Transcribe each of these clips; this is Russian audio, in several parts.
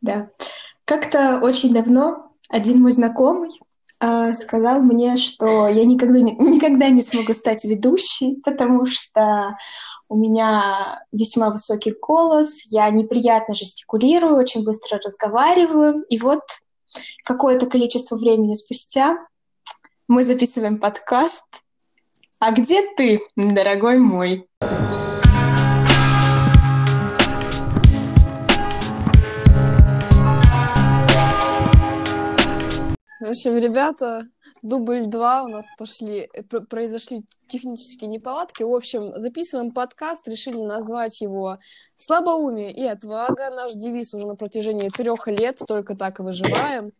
Да. Как-то очень давно один мой знакомый э, сказал мне, что я никогда не, никогда не смогу стать ведущей, потому что у меня весьма высокий голос, я неприятно жестикулирую, очень быстро разговариваю. И вот какое-то количество времени спустя мы записываем подкаст. А где ты, дорогой мой? В общем, ребята, дубль два у нас пошли, э, произошли технические неполадки. В общем, записываем подкаст, решили назвать его «Слабоумие и отвага». Наш девиз уже на протяжении трех лет, только так и выживаем.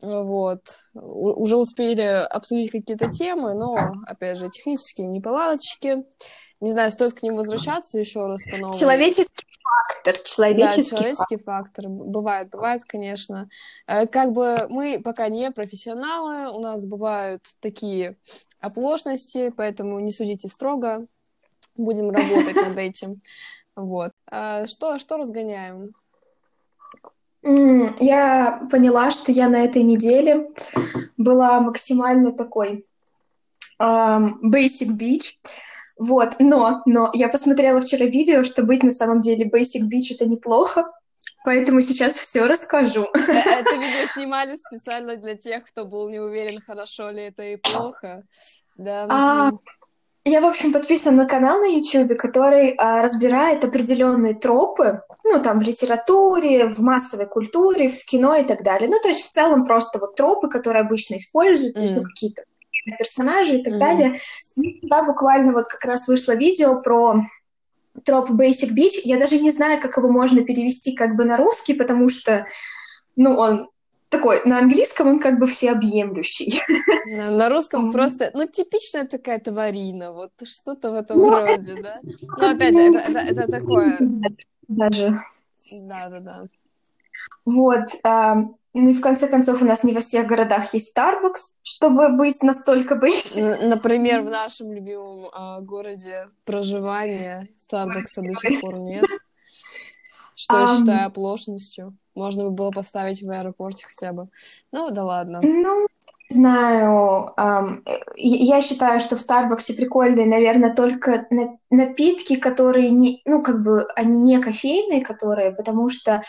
Вот. Уже успели обсудить какие-то темы, но, опять же, технические неполадочки. Не знаю, стоит к ним возвращаться еще раз по новому. Человеческий фактор, человеческий, да, человеческий фактор. фактор. Бывает, бывает, конечно. Э, как бы мы пока не профессионалы, у нас бывают такие оплошности, поэтому не судите строго. Будем работать над этим. Вот. А что, что разгоняем? Я поняла, что я на этой неделе была максимально такой um, basic beach. Вот, но, но я посмотрела вчера видео, что быть на самом деле Basic Beach это неплохо, поэтому сейчас все расскажу. Это видео снимали специально для тех, кто был не уверен, хорошо ли это и плохо. Да. А, я, в общем, подписана на канал на YouTube, который а, разбирает определенные тропы, ну, там, в литературе, в массовой культуре, в кино и так далее. Ну, то есть, в целом, просто вот тропы, которые обычно используют, mm. то есть, ну, какие-то персонажей и так mm-hmm. далее. И туда буквально вот как раз вышло видео про троп Basic Beach. Я даже не знаю, как его можно перевести как бы на русский, потому что, ну, он такой, на английском он как бы всеобъемлющий. На, на русском просто, ну, типичная такая тварина, вот что-то в этом ну, роде, это, да? Ну, опять же, это, это, это такое... Даже. Да-да-да. Вот. Ну и в конце концов у нас не во всех городах есть Starbucks, чтобы быть настолько basic. Например, в нашем любимом э, городе проживания Starbucks до сих пор нет. Что um, я считаю оплошностью. Можно бы было поставить в аэропорте хотя бы. Ну, да ладно. Ну, знаю. Um, я считаю, что в Старбаксе прикольные, наверное, только напитки, которые не, ну, как бы, они не кофейные, которые, потому что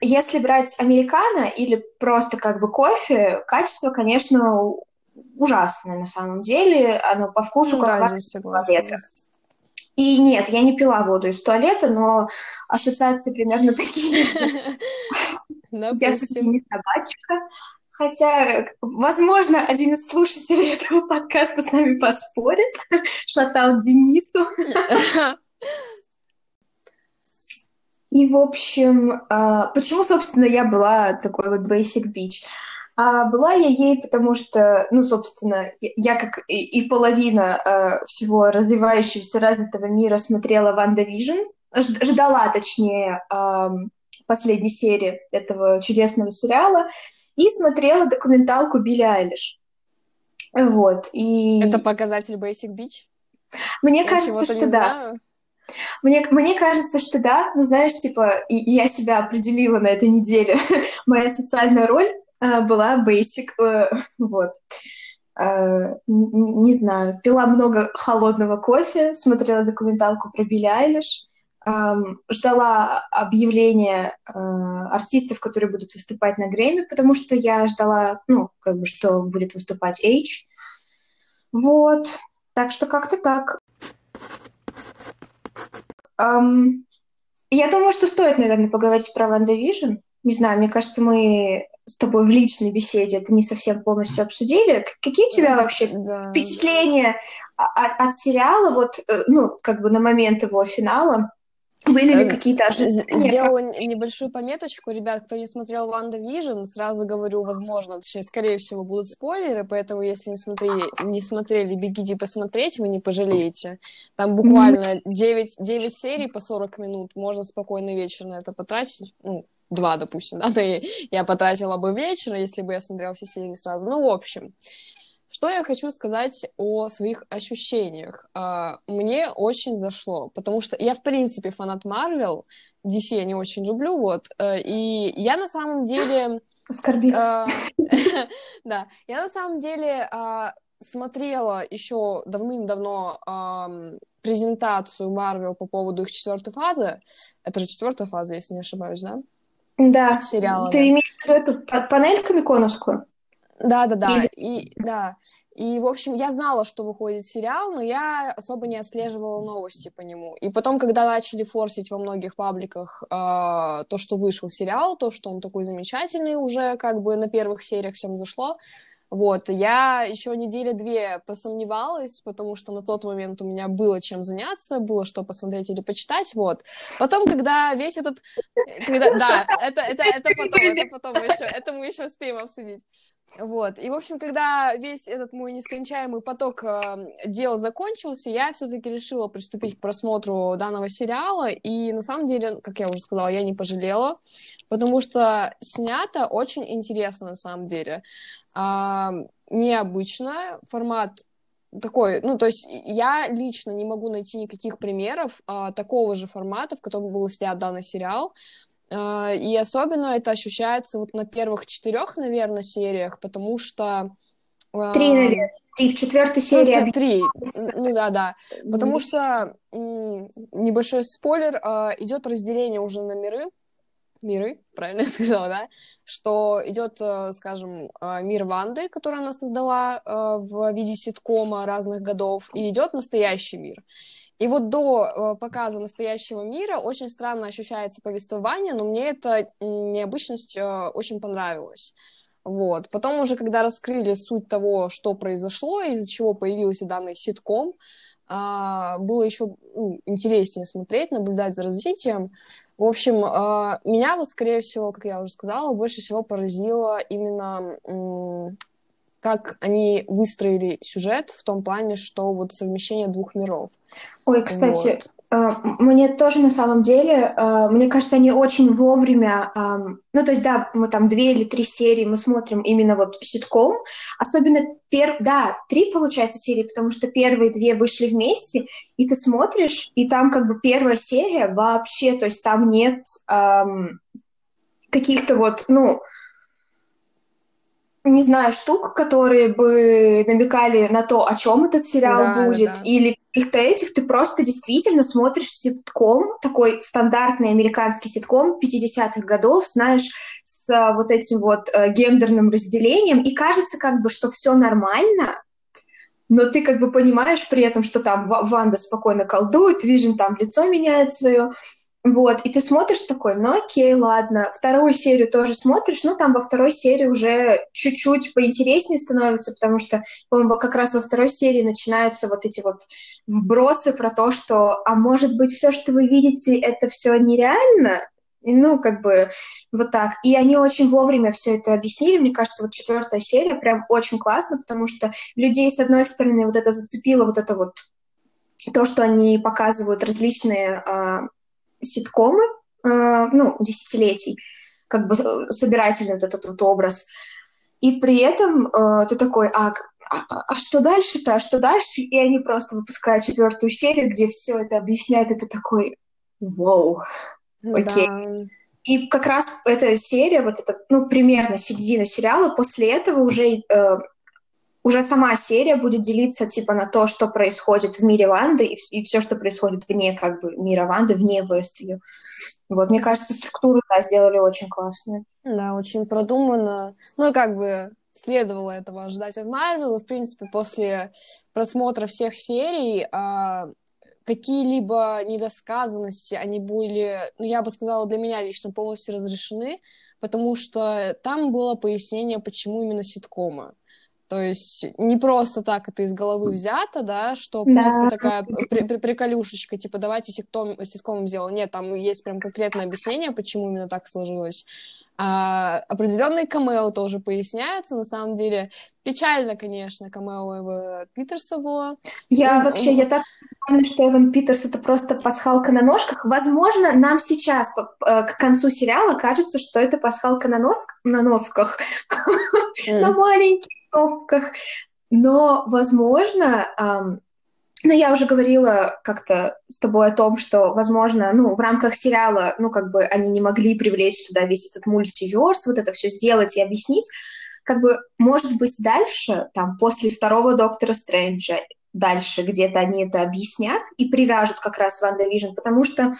если брать американо или просто как бы кофе, качество, конечно, ужасное на самом деле. Оно по вкусу ну, как да, туалета. И нет, я не пила воду из туалета, но ассоциации примерно такие же. Я все-таки не собачка. Хотя, возможно, один из слушателей этого подкаста с нами поспорит. Shoutout Денису. И, в общем, а, почему, собственно, я была такой вот basic bitch? А была я ей, потому что, ну, собственно, я как и, и половина э, всего развивающегося, развитого мира смотрела WandaVision, ждала, точнее, э, последней серии этого чудесного сериала, и смотрела документалку Билли Айлиш. Вот, и... Это показатель Basic Beach? Мне я кажется, что да. Знаю. Мне, мне кажется, что да, но знаешь, типа, я себя определила на этой неделе. Моя социальная роль э, была basic, э, вот. Э, не, не знаю, пила много холодного кофе, смотрела документалку про Билли Айлиш, э, ждала объявления э, артистов, которые будут выступать на Грэмми, потому что я ждала, ну, как бы, что будет выступать H. Вот. Так что как-то так. Um, я думаю, что стоит, наверное, поговорить про WandaVision. Не знаю, мне кажется, мы с тобой в личной беседе это не совсем полностью обсудили. Какие у тебя вообще да. впечатления от, от сериала, вот, э, ну, как бы на момент его финала? Были ли э, какие-то ожидания? Сделала небольшую пометочку, ребят, кто не смотрел WandaVision, сразу говорю, возможно, точнее, скорее всего, будут спойлеры, поэтому если не смотрели, не смотрели бегите посмотреть, вы не пожалеете. Там буквально 9, 9 серий по 40 минут, можно спокойно вечер на это потратить, ну, два, допустим, да, я потратила бы вечер, если бы я смотрела все серии сразу. Ну, в общем, Что я хочу сказать о своих ощущениях? А, мне очень зашло, потому что я, в принципе, фанат Марвел, DC я не очень люблю, вот, э, и я на самом деле... Оскорбилась. Да, я на самом деле а, смотрела еще давным-давно презентацию Марвел по поводу их четвертой фазы. Это же четвертая фаза, если не ошибаюсь, да? Да. Сериала. Ты имеешь в виду эту панель комиконовскую? Да, да, да. Или... И да. И, в общем, я знала, что выходит сериал, но я особо не отслеживала новости по нему. И потом, когда начали форсить во многих пабликах э, то, что вышел сериал, то, что он такой замечательный уже, как бы на первых сериях всем зашло, вот, я еще недели две посомневалась, потому что на тот момент у меня было чем заняться, было что посмотреть или почитать, вот. Потом, когда весь этот... Когда... Да, это, это, это потом, это потом еще, это мы еще успеем обсудить. Вот. И, в общем, когда весь этот мой нескончаемый поток э, дел закончился, я все-таки решила приступить к просмотру данного сериала. И на самом деле, как я уже сказала, я не пожалела, потому что снято очень интересно на самом деле. Э, необычно, формат такой, ну, то есть я лично не могу найти никаких примеров а, такого же формата, в котором был снят данный сериал. А, и особенно это ощущается вот на первых четырех, наверное, сериях, потому что... А, три, наверное. Три в четвертой серии. Ну, три. Ну да, да. Потому что небольшой спойлер, а, идет разделение уже на миры. Миры, правильно я сказала, да? Что идет, скажем, мир Ванды, который она создала в виде ситкома разных годов, и идет настоящий мир. И вот до э, показа настоящего мира очень странно ощущается повествование, но мне эта необычность э, очень понравилась. Вот. Потом уже, когда раскрыли суть того, что произошло, из-за чего появился данный ситком, а, было еще ну, интереснее смотреть, наблюдать за развитием. В общем, а, меня вот, скорее всего, как я уже сказала, больше всего поразило именно как они выстроили сюжет в том плане, что вот совмещение двух миров. Ой, кстати, вот. э, мне тоже на самом деле, э, мне кажется, они очень вовремя, э, ну то есть да, мы там две или три серии мы смотрим именно вот ситком, особенно пер, да, три получается серии, потому что первые две вышли вместе, и ты смотришь, и там как бы первая серия вообще, то есть там нет э, каких-то вот, ну не знаю, штук, которые бы намекали на то, о чем этот сериал да, будет, да. или каких-то этих, ты просто действительно смотришь ситком, такой стандартный американский ситком 50-х годов, знаешь, с а, вот этим вот а, гендерным разделением, и кажется как бы, что все нормально, но ты как бы понимаешь при этом, что там Ванда спокойно колдует, Вижен там лицо меняет свое, вот, и ты смотришь такой, ну окей, ладно. Вторую серию тоже смотришь, ну там во второй серии уже чуть-чуть поинтереснее становится, потому что, по-моему, как раз во второй серии начинаются вот эти вот вбросы про то, что, а может быть, все, что вы видите, это все нереально? Ну, как бы вот так. И они очень вовремя все это объяснили. Мне кажется, вот четвертая серия прям очень классно, потому что людей, с одной стороны, вот это зацепило, вот это вот то, что они показывают различные а, ситкомы, э, ну, десятилетий, как бы э, собирательный вот этот вот образ. И при этом э, ты такой, а, а, а что дальше-то, а что дальше? И они просто выпускают четвертую серию, где все это объясняют, и ты такой, вау, окей. Да. И как раз эта серия, вот это, ну, примерно середина сериала, после этого уже э, уже сама серия будет делиться типа на то, что происходит в мире Ванды и, и все, что происходит вне как бы мира Ванды, вне Весtview. Вот, мне кажется, структуру да, сделали очень классную. Да, очень продуманно. Ну, и как бы следовало этого ожидать от Марвела. В принципе, после просмотра всех серий а, какие-либо недосказанности, они были, ну, я бы сказала, для меня лично полностью разрешены, потому что там было пояснение, почему именно ситкомы. То есть не просто так это из головы взято, да, что да. просто такая при при приколюшечка, типа давайте ситком, ситкомом сделал. Нет, там есть прям конкретное объяснение, почему именно так сложилось. А, определенные камео тоже поясняются. На самом деле печально, конечно, камео Эва Питерса было. Я ну, вообще, я так понимаю, что Эван Питерс это просто пасхалка на ножках. Возможно, нам сейчас э, к концу сериала кажется, что это пасхалка на, нос, на носках, на маленьких носках. Но, возможно, эм, ну, я уже говорила как-то с тобой о том, что, возможно, ну, в рамках сериала, ну, как бы они не могли привлечь туда весь этот мультиверс, вот это все сделать и объяснить. Как бы, может быть, дальше, там, после второго Доктора Стрэнджа, дальше где-то они это объяснят и привяжут как раз WandaVision, потому что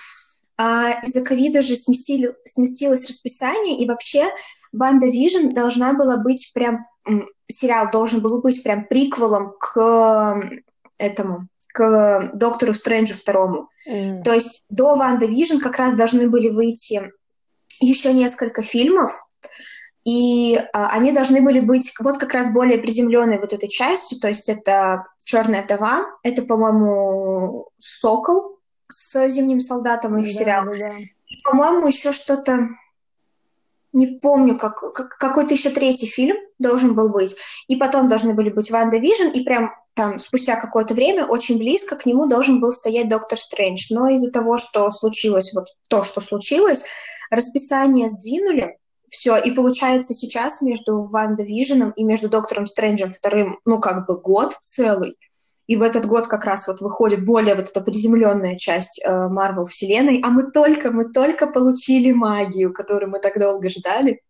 а, из-за ковида же сместили, сместилось расписание, и вообще WandaVision должна была быть прям, сериал должен был быть прям приквелом к этому, к Доктору Стрэнджу второму. Мм. То есть до WandaVision как раз должны были выйти еще несколько фильмов, и а, они должны были быть вот как раз более приземленной вот этой частью, то есть это «Черная вдова», это, по-моему, «Сокол» с «Зимним солдатом» их да, сериал. Да, да. И, по-моему, еще что-то не помню, как, как, какой-то еще третий фильм должен был быть, и потом должны были быть WandaVision, и прям там спустя какое-то время очень близко к нему должен был стоять Доктор Стрэндж. Но из-за того, что случилось вот то, что случилось, расписание сдвинули, все, и получается сейчас между Ванда Виженом и между Доктором Стрэнджем вторым, ну, как бы год целый, и в этот год как раз вот выходит более вот эта приземленная часть Марвел э, вселенной, а мы только, мы только получили магию, которую мы так долго ждали.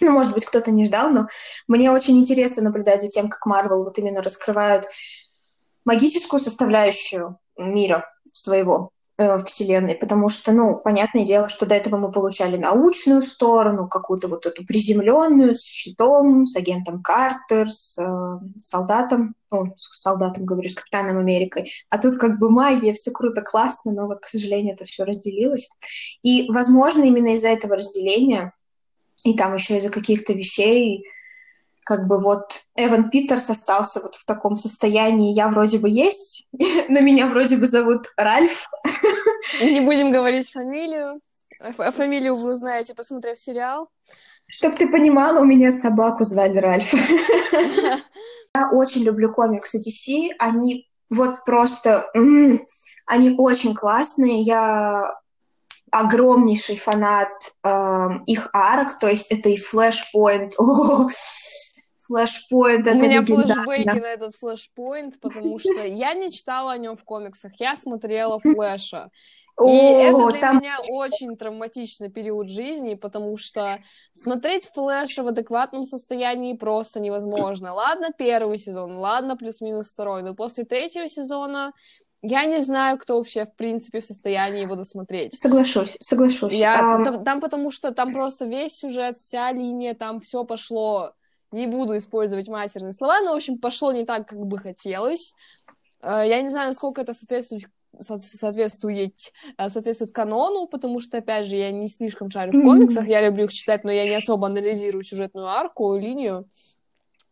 Ну, может быть, кто-то не ждал, но мне очень интересно наблюдать за тем, как Марвел вот именно раскрывают магическую составляющую мира своего э, вселенной, потому что, ну, понятное дело, что до этого мы получали научную сторону, какую-то вот эту приземленную, с щитом, с агентом Картер, с э, солдатом, ну, с солдатом, говорю, с капитаном Америкой, а тут как бы магия, все круто, классно, но вот, к сожалению, это все разделилось. И, возможно, именно из-за этого разделения, и там еще из-за каких-то вещей, как бы вот Эван Питерс остался вот в таком состоянии, я вроде бы есть, но меня вроде бы зовут Ральф. Не будем говорить фамилию. А фамилию вы узнаете, посмотрев сериал. Чтоб ты понимала, у меня собаку звали Ральф. Я очень люблю комиксы DC, они вот просто, они очень классные. Я огромнейший фанат э, их арок, то есть это и Flashpoint, Флэшпоинт, это У меня флешбеки на этот флэшпоинт, потому что я не читала о нем в комиксах, я смотрела Флэша. И О, это для там... меня очень травматичный период жизни, потому что смотреть Флэша в адекватном состоянии просто невозможно. Ладно, первый сезон, ладно, плюс-минус второй, но после третьего сезона я не знаю, кто вообще, в принципе, в состоянии его досмотреть. Соглашусь, соглашусь. Я, um... там, там потому что там просто весь сюжет, вся линия, там все пошло не буду использовать матерные слова, но, в общем, пошло не так, как бы хотелось. Э, я не знаю, насколько это соответствует соответствует, э, соответствует канону, потому что, опять же, я не слишком шарю в комиксах, я люблю их читать, но я не особо анализирую сюжетную арку, линию.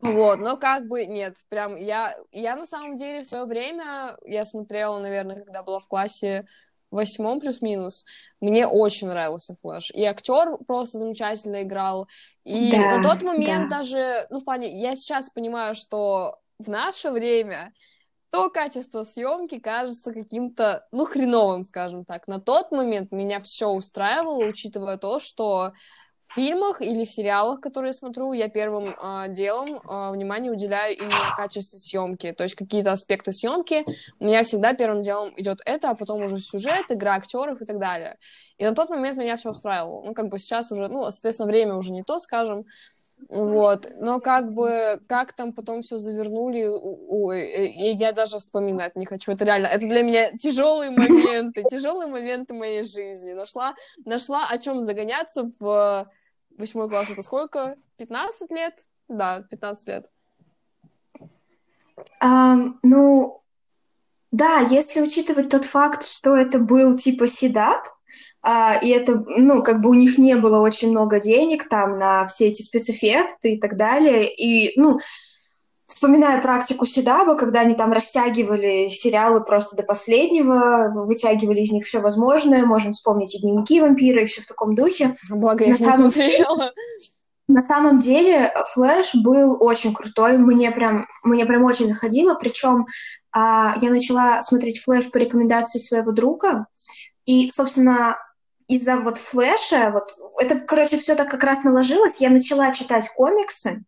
Вот, но как бы нет, прям я, я на самом деле в свое время, я смотрела, наверное, когда была в классе восьмом плюс-минус, мне очень нравился Флэш. И актер просто замечательно играл. И да, на тот момент да. даже, ну, в плане, я сейчас понимаю, что в наше время то качество съемки кажется каким-то, ну, хреновым, скажем так. На тот момент меня все устраивало, учитывая то, что фильмах или в сериалах, которые смотрю, я первым э, делом э, внимание уделяю именно качеству съемки. То есть какие-то аспекты съемки у меня всегда первым делом идет это, а потом уже сюжет, игра актеров и так далее. И на тот момент меня все устраивало. Ну, как бы сейчас уже, ну, соответственно, время уже не то, скажем. Вот, но как бы, как там потом все завернули, ой, я даже вспоминать не хочу. Это реально, это для меня тяжелые моменты, тяжелые моменты моей жизни. Нашла, нашла о чем загоняться в восьмой класс. Это сколько? 15 лет? Да, 15 лет. Um, ну, да, если учитывать тот факт, что это был типа седап, а, и это, ну, как бы у них не было очень много денег там на все эти спецэффекты и так далее, и, ну, вспоминая практику Седаба, когда они там растягивали сериалы просто до последнего, вытягивали из них все возможное, можем вспомнить и дневники вампира, и все в таком духе. Благо, я на самом... смотрела. На самом деле Флэш был очень крутой, мне прям, мне прям очень заходило, причем а, я начала смотреть Флэш по рекомендации своего друга, и, собственно, из-за вот флеша, вот это, короче, все так как раз наложилось, я начала читать комиксы,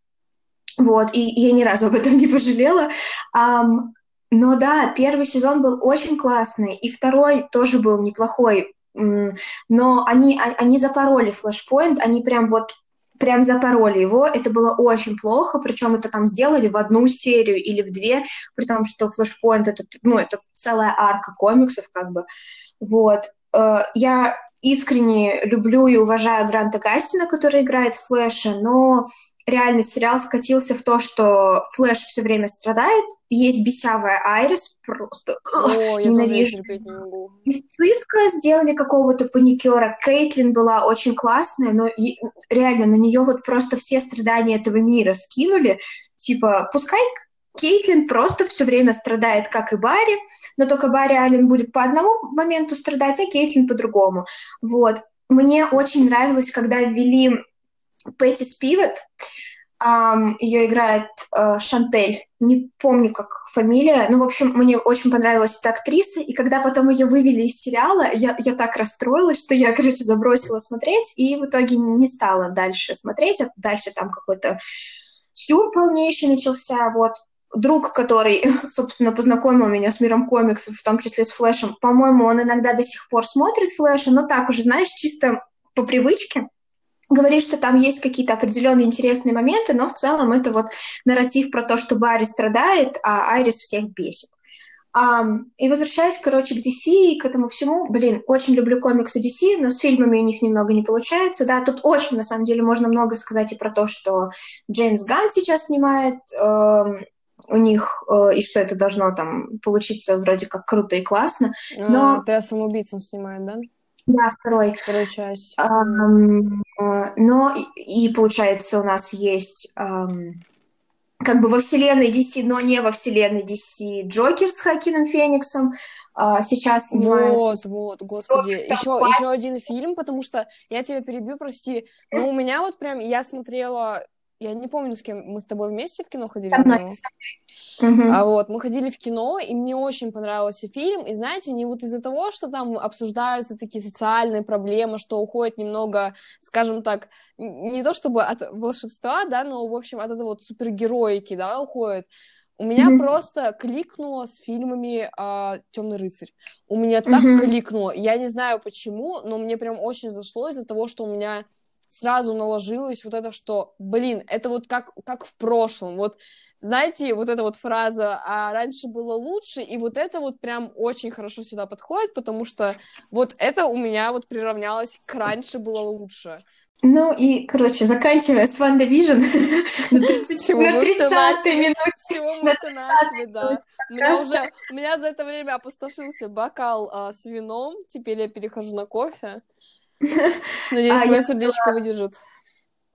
Вот, и я ни разу об этом не пожалела. Um, но да, первый сезон был очень классный, и второй тоже был неплохой. Но они, а, они запороли флешпоинт, они прям вот прям запороли его. Это было очень плохо, причем это там сделали в одну серию или в две, при том, что Flashpoint это, ну, это целая арка комиксов, как бы. Вот. Э, я искренне люблю и уважаю Гранта Гастина, который играет Флэша, но реально сериал скатился в то, что Флэш все время страдает, есть бесявая Айрис, просто О, я ненавижу. терпеть не могу. Из Циска сделали какого-то паникера, Кейтлин была очень классная, но реально на нее вот просто все страдания этого мира скинули, типа, пускай Кейтлин просто все время страдает, как и Барри, но только Барри Аллен будет по одному моменту страдать, а Кейтлин по-другому. Вот. Мне очень нравилось, когда ввели Пэтти Спивет, Um, ее играет uh, Шантель. Не помню, как фамилия. Ну, в общем, мне очень понравилась эта актриса. И когда потом ее вывели из сериала, я, я так расстроилась, что я, короче, забросила смотреть. И в итоге не стала дальше смотреть. А дальше там какой-то сюр полнейший начался. Вот друг, который, собственно, познакомил меня с миром комиксов, в том числе с Флэшем, по-моему, он иногда до сих пор смотрит Флэша, но так уже, знаешь, чисто по привычке. Говорит, что там есть какие-то определенные интересные моменты, но в целом это вот нарратив про то, что Барри страдает, а Айрис всех бесит. Um, и возвращаясь, короче, к DC и к этому всему, блин, очень люблю комиксы DC, но с фильмами у них немного не получается. Да, тут очень, на самом деле, можно много сказать и про то, что Джеймс Ганн сейчас снимает э, у них, э, и что это должно там получиться вроде как круто и классно. Но... А, ты о самоубийце снимает, да? Да, второй. Вторую часть. Um, uh, но и, и получается у нас есть um, как бы во вселенной DC, но не во вселенной DC Джокер с Хакином Фениксом. Uh, сейчас снимается... Вот, вот, господи. Еще, еще один фильм, потому что я тебя перебью, прости. Но у меня вот прям, я смотрела я не помню, с кем мы с тобой вместе в кино ходили. Угу. А вот мы ходили в кино, и мне очень понравился фильм. И знаете, не вот из-за того, что там обсуждаются такие социальные проблемы, что уходит немного, скажем так, не то чтобы от волшебства, да, но в общем от этой вот супергероики, да, уходит. У меня mm-hmm. просто кликнуло с фильмами а, Темный рыцарь. У меня так mm-hmm. кликнуло. Я не знаю почему, но мне прям очень зашло из-за того, что у меня сразу наложилось вот это, что, блин, это вот как, как в прошлом, вот, знаете, вот эта вот фраза «а раньше было лучше», и вот это вот прям очень хорошо сюда подходит, потому что вот это у меня вот приравнялось к «раньше было лучше». Ну и, короче, заканчивая с WandaVision на 30 минуте. Мы все начали, да. У меня уже, у меня за это время опустошился бокал а, с вином, теперь я перехожу на кофе. Надеюсь, а мое сердечко выдержит.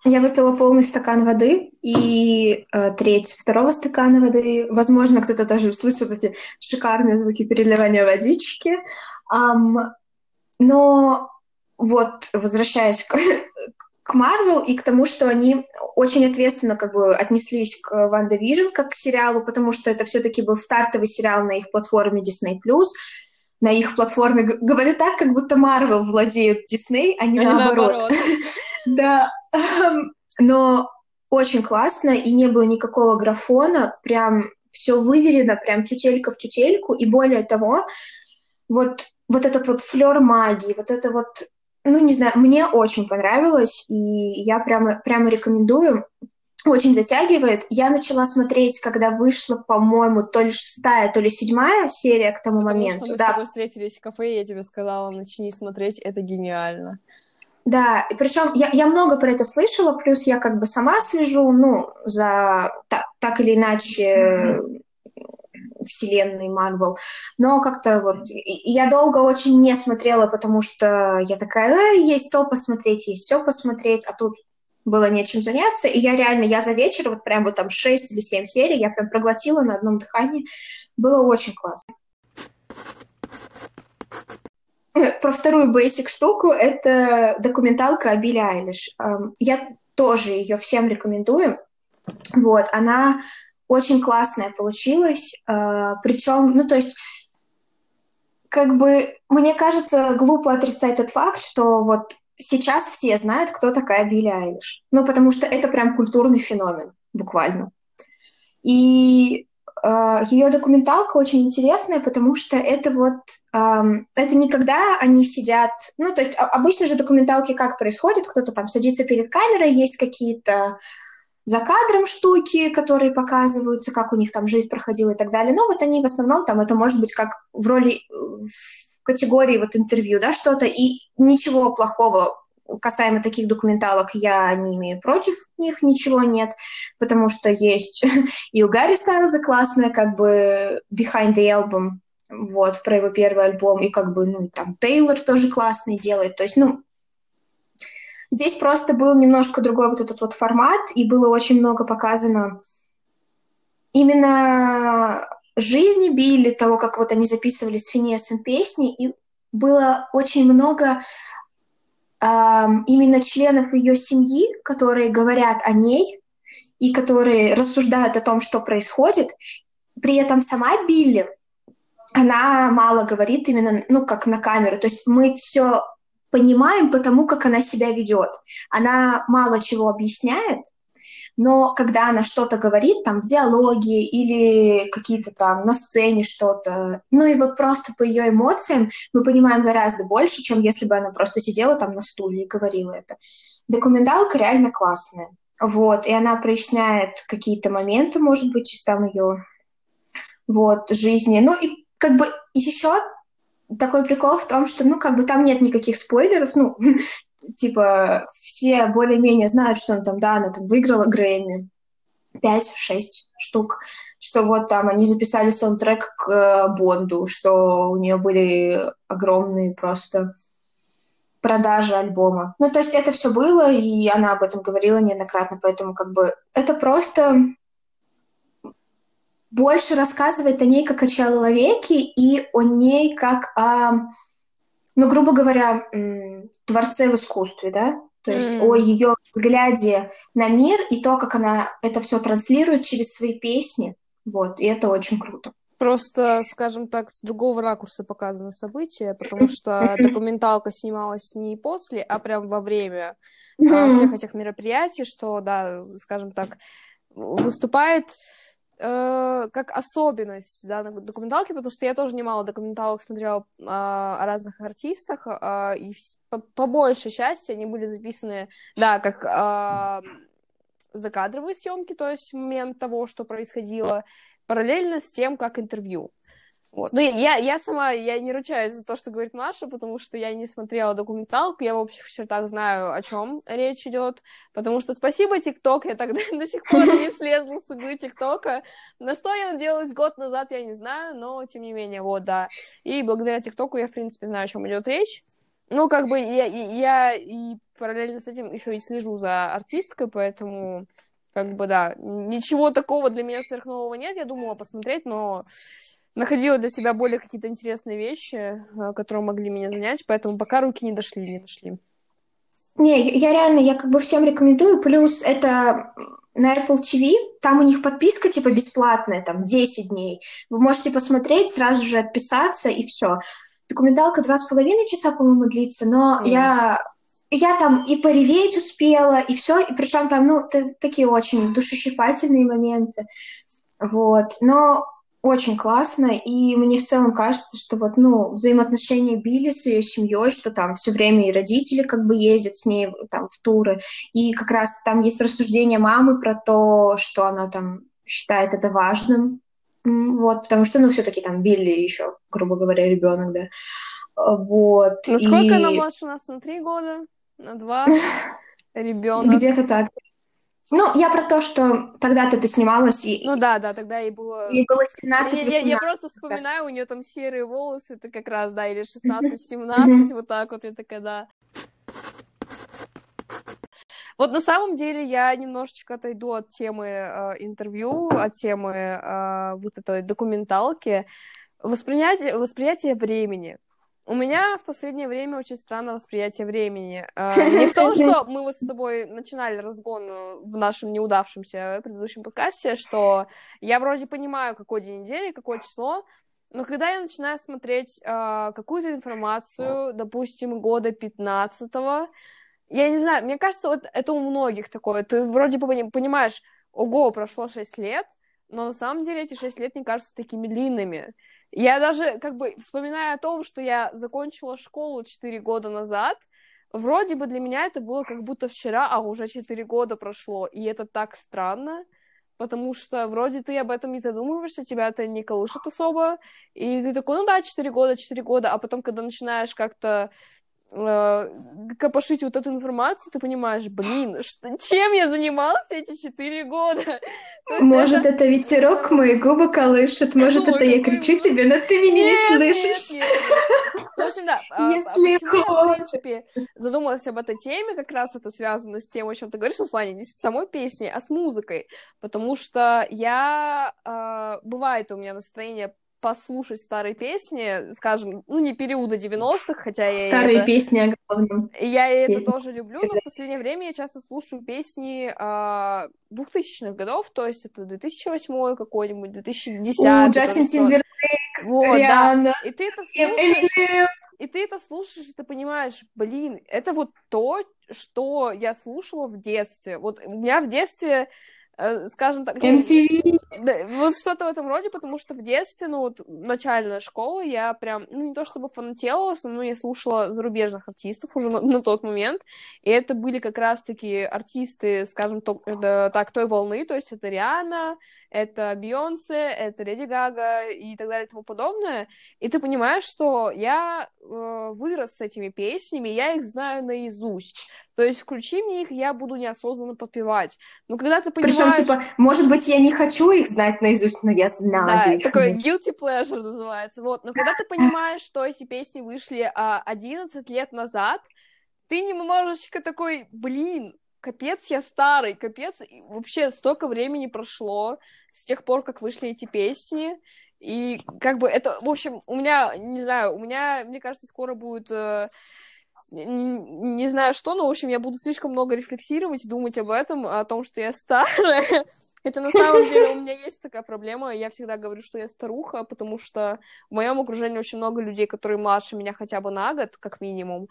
Я выпила полный стакан воды и э, треть второго стакана воды. Возможно, кто-то даже слышит эти шикарные звуки переливания водички. Эм, но вот, возвращаясь к, к Marvel и к тому, что они очень ответственно как бы отнеслись к WandaVision как к сериалу, потому что это все-таки был стартовый сериал на их платформе Disney+, на их платформе. Говорю так, как будто Marvel владеют Disney, а не а наоборот. Да. Но очень классно, и не было никакого графона, прям все выверено, прям тютелька в тютельку, и более того, вот, вот этот вот флер магии, вот это вот, ну, не знаю, мне очень понравилось, и я прямо, прямо рекомендую очень затягивает. Я начала смотреть, когда вышла, по-моему, то ли шестая, то ли седьмая серия к тому Потому моменту. Что мы да. с тобой встретились в кафе, и я тебе сказала, начни смотреть, это гениально. Да, и причем я, я много про это слышала, плюс я как бы сама слежу, ну, за так, так или иначе mm-hmm. вселенной Марвел, но как-то вот я долго очень не смотрела, потому что я такая, э, есть то посмотреть, есть все посмотреть, а тут было нечем заняться, и я реально, я за вечер, вот прям вот там 6 или 7 серий, я прям проглотила на одном дыхании, было очень классно. Про вторую basic штуку, это документалка о Билли Айлиш. Я тоже ее всем рекомендую. Вот, она очень классная получилась, а, причем, ну, то есть как бы мне кажется глупо отрицать тот факт, что вот сейчас все знают, кто такая Билли Айлиш. Ну, потому что это прям культурный феномен. буквально. И э, ее документалка очень интересная, потому что это вот, э, это не когда они сидят, ну, то есть обычно же документалки как происходит, кто-то там садится перед камерой, есть какие-то за кадром штуки, которые показываются, как у них там жизнь проходила и так далее. Но вот они в основном там, это может быть как в роли, в категории вот интервью, да, что-то, и ничего плохого касаемо таких документалок я не имею против них, ничего нет, потому что есть и у Гарри Стайлза классная, как бы Behind the Album, вот, про его первый альбом, и как бы, ну, там Тейлор тоже классный делает, то есть, ну, Здесь просто был немножко другой вот этот вот формат, и было очень много показано именно жизни Билли, того, как вот они записывали с Финесом песни, и было очень много э, именно членов ее семьи, которые говорят о ней и которые рассуждают о том, что происходит. При этом сама Билли, она мало говорит именно, ну, как на камеру. То есть мы все понимаем потому, как она себя ведет. Она мало чего объясняет, но когда она что-то говорит, там, в диалоге или какие-то там на сцене что-то, ну и вот просто по ее эмоциям мы понимаем гораздо больше, чем если бы она просто сидела там на стуле и говорила это. Документалка реально классная. Вот, и она проясняет какие-то моменты, может быть, из там ее вот, жизни. Ну и как бы еще такой прикол в том, что, ну, как бы там нет никаких спойлеров, ну, типа, все более-менее знают, что она там, да, она там выиграла Грэмми, 5-6 штук, что вот там они записали саундтрек к э, Бонду, что у нее были огромные просто продажи альбома. Ну, то есть это все было, и она об этом говорила неоднократно, поэтому как бы это просто больше рассказывает о ней как о человеке и о ней как о, ну, грубо говоря, творце в искусстве, да? То есть mm. о ее взгляде на мир и то, как она это все транслирует через свои песни. Вот, и это очень круто. Просто, скажем так, с другого ракурса показано событие, потому что документалка снималась не после, а прям во время mm-hmm. всех этих мероприятий, что, да, скажем так, выступает э, как особенность да, документалки, потому что я тоже немало документалок смотрела э, о разных артистах, э, и по, по большей части они были записаны, да, как э, закадровые съемки, то есть момент того, что происходило, параллельно с тем, как интервью. Вот. Ну, я, я сама, я не ручаюсь за то, что говорит Маша, потому что я не смотрела документалку, я в общих чертах знаю, о чем речь идет, потому что спасибо ТикТок, я тогда до сих пор не слезла с игры ТикТока. На что я надеялась год назад, я не знаю, но тем не менее, вот, да. И благодаря ТикТоку я, в принципе, знаю, о чем идет речь. Ну, как бы я, я и параллельно с этим еще и слежу за артисткой, поэтому, как бы, да, ничего такого для меня сверхнового нет, я думала посмотреть, но находила для себя более какие-то интересные вещи, э, которые могли меня занять, поэтому пока руки не дошли, не дошли. Не, я реально, я как бы всем рекомендую, плюс это на Apple TV, там у них подписка типа бесплатная, там 10 дней. Вы можете посмотреть, сразу же отписаться и все. Документалка два с половиной часа, по-моему, длится, но mm. я я там и пореветь успела, и все, и причем там, ну, такие очень душещипательные моменты, вот. Но очень классно, и мне в целом кажется, что вот, ну, взаимоотношения Билли с ее семьей, что там все время и родители как бы ездят с ней там в туры, и как раз там есть рассуждение мамы про то, что она там считает это важным, вот, потому что, ну, все-таки там Билли еще, грубо говоря, ребенок, да, вот. Насколько и... она младше нас на три года, на два? Ребенок. Где-то так. Ну, я про то, что тогда-то ты снималась, и... Ну да, да, тогда ей было... Ей было 17 я, я, я просто вспоминаю, у нее там серые волосы, это как раз, да, или 16-17, вот так вот, я такая, да. Вот на самом деле я немножечко отойду от темы э, интервью, от темы э, вот этой документалки. Воспринятие, восприятие времени. У меня в последнее время очень странное восприятие времени. А, не в том, что мы вот с тобой начинали разгон в нашем неудавшемся предыдущем подкасте, что я вроде понимаю, какой день недели, какое число, но когда я начинаю смотреть э, какую-то информацию, допустим, года 15-го, я не знаю, мне кажется, вот это у многих такое. Ты вроде бы понимаешь, ого, прошло 6 лет, но на самом деле эти 6 лет не кажутся такими длинными. Я даже, как бы, вспоминая о том, что я закончила школу 4 года назад, вроде бы для меня это было как будто вчера, а уже 4 года прошло, и это так странно, потому что вроде ты об этом не задумываешься, тебя это не колышет особо, и ты такой, ну да, 4 года, 4 года, а потом, когда начинаешь как-то копошить вот эту информацию, ты понимаешь, блин, что, чем я занимался эти четыре года? Может, это... ветерок мои губы колышет, может, это я кричу тебе, но ты меня не слышишь. В общем, да, а, а а, я, в принципе, задумалась об этой теме, как раз это связано с тем, о чем ты говоришь, в плане не с самой песни, а с музыкой, потому что я, э, бывает у меня настроение послушать старые песни, скажем, ну, не периода 90-х, хотя я Старые это... песни о главном. Я это песни. тоже люблю, но в последнее время я часто слушаю песни а, 2000-х годов, то есть это 2008 какой-нибудь, 2010 У, Джастин Тимберлейк, вот, Риана, да. И ты это слушаешь, и ты это слушаешь, и ты понимаешь, блин, это вот то, что я слушала в детстве. Вот у меня в детстве Э, скажем так... MTV! Да, вот что-то в этом роде, потому что в детстве, ну, вот, начальная школа, я прям, ну, не то чтобы фанатела, но я слушала зарубежных артистов уже на, на тот момент, и это были как раз-таки артисты, скажем то, это, так, той волны, то есть это Риана, это Бейонсе, это Леди Гага и так далее и тому подобное, и ты понимаешь, что я э, вырос с этими песнями, я их знаю наизусть, то есть включи мне их, я буду неосознанно попивать. Но когда ты понимаешь... Причем, типа, может быть, я не хочу их знать наизусть, но я знаю да, их. такой guilty pleasure называется. Вот. Но когда ты понимаешь, что эти песни вышли а, 11 лет назад, ты немножечко такой, блин, капец, я старый, капец, вообще столько времени прошло с тех пор, как вышли эти песни, и как бы это, в общем, у меня, не знаю, у меня, мне кажется, скоро будет э, не, не знаю что, но, в общем, я буду слишком много рефлексировать, думать об этом, о том, что я старая. Это на самом деле у меня есть такая проблема. Я всегда говорю, что я старуха, потому что в моем окружении очень много людей, которые младше меня хотя бы на год, как минимум.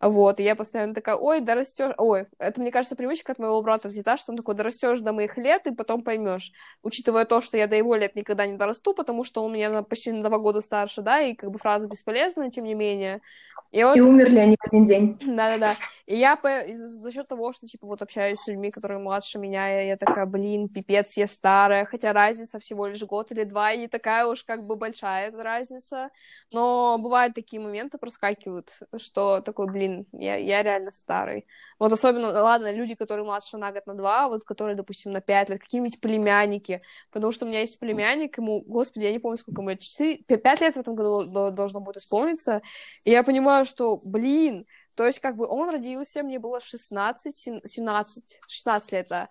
Вот, и я постоянно такая, ой, да растешь. Ой, это, мне кажется, привычка от моего брата взята, что он такой, да растешь до моих лет, и потом поймешь. Учитывая то, что я до его лет никогда не дорасту, потому что он меня почти на два года старше, да, и как бы фраза бесполезная, тем не менее. И, вот... и умерли они в один день. Да-да-да. И я по... за счет того, что, типа, вот общаюсь с людьми, которые младше меня, я, я такая, блин, пипец, я старая, хотя разница всего лишь год или два, и не такая уж как бы большая эта разница. Но бывают такие моменты, проскакивают, что такой, блин, я, я реально старый. Вот особенно, ладно, люди, которые младше на год, на два, вот которые, допустим, на пять лет, какие-нибудь племянники, потому что у меня есть племянник, ему, господи, я не помню, сколько ему, 4, 5 лет в этом году должно будет исполниться, и я понимаю, что, блин, то есть как бы он родился, мне было 16, 17, 16 лет, да.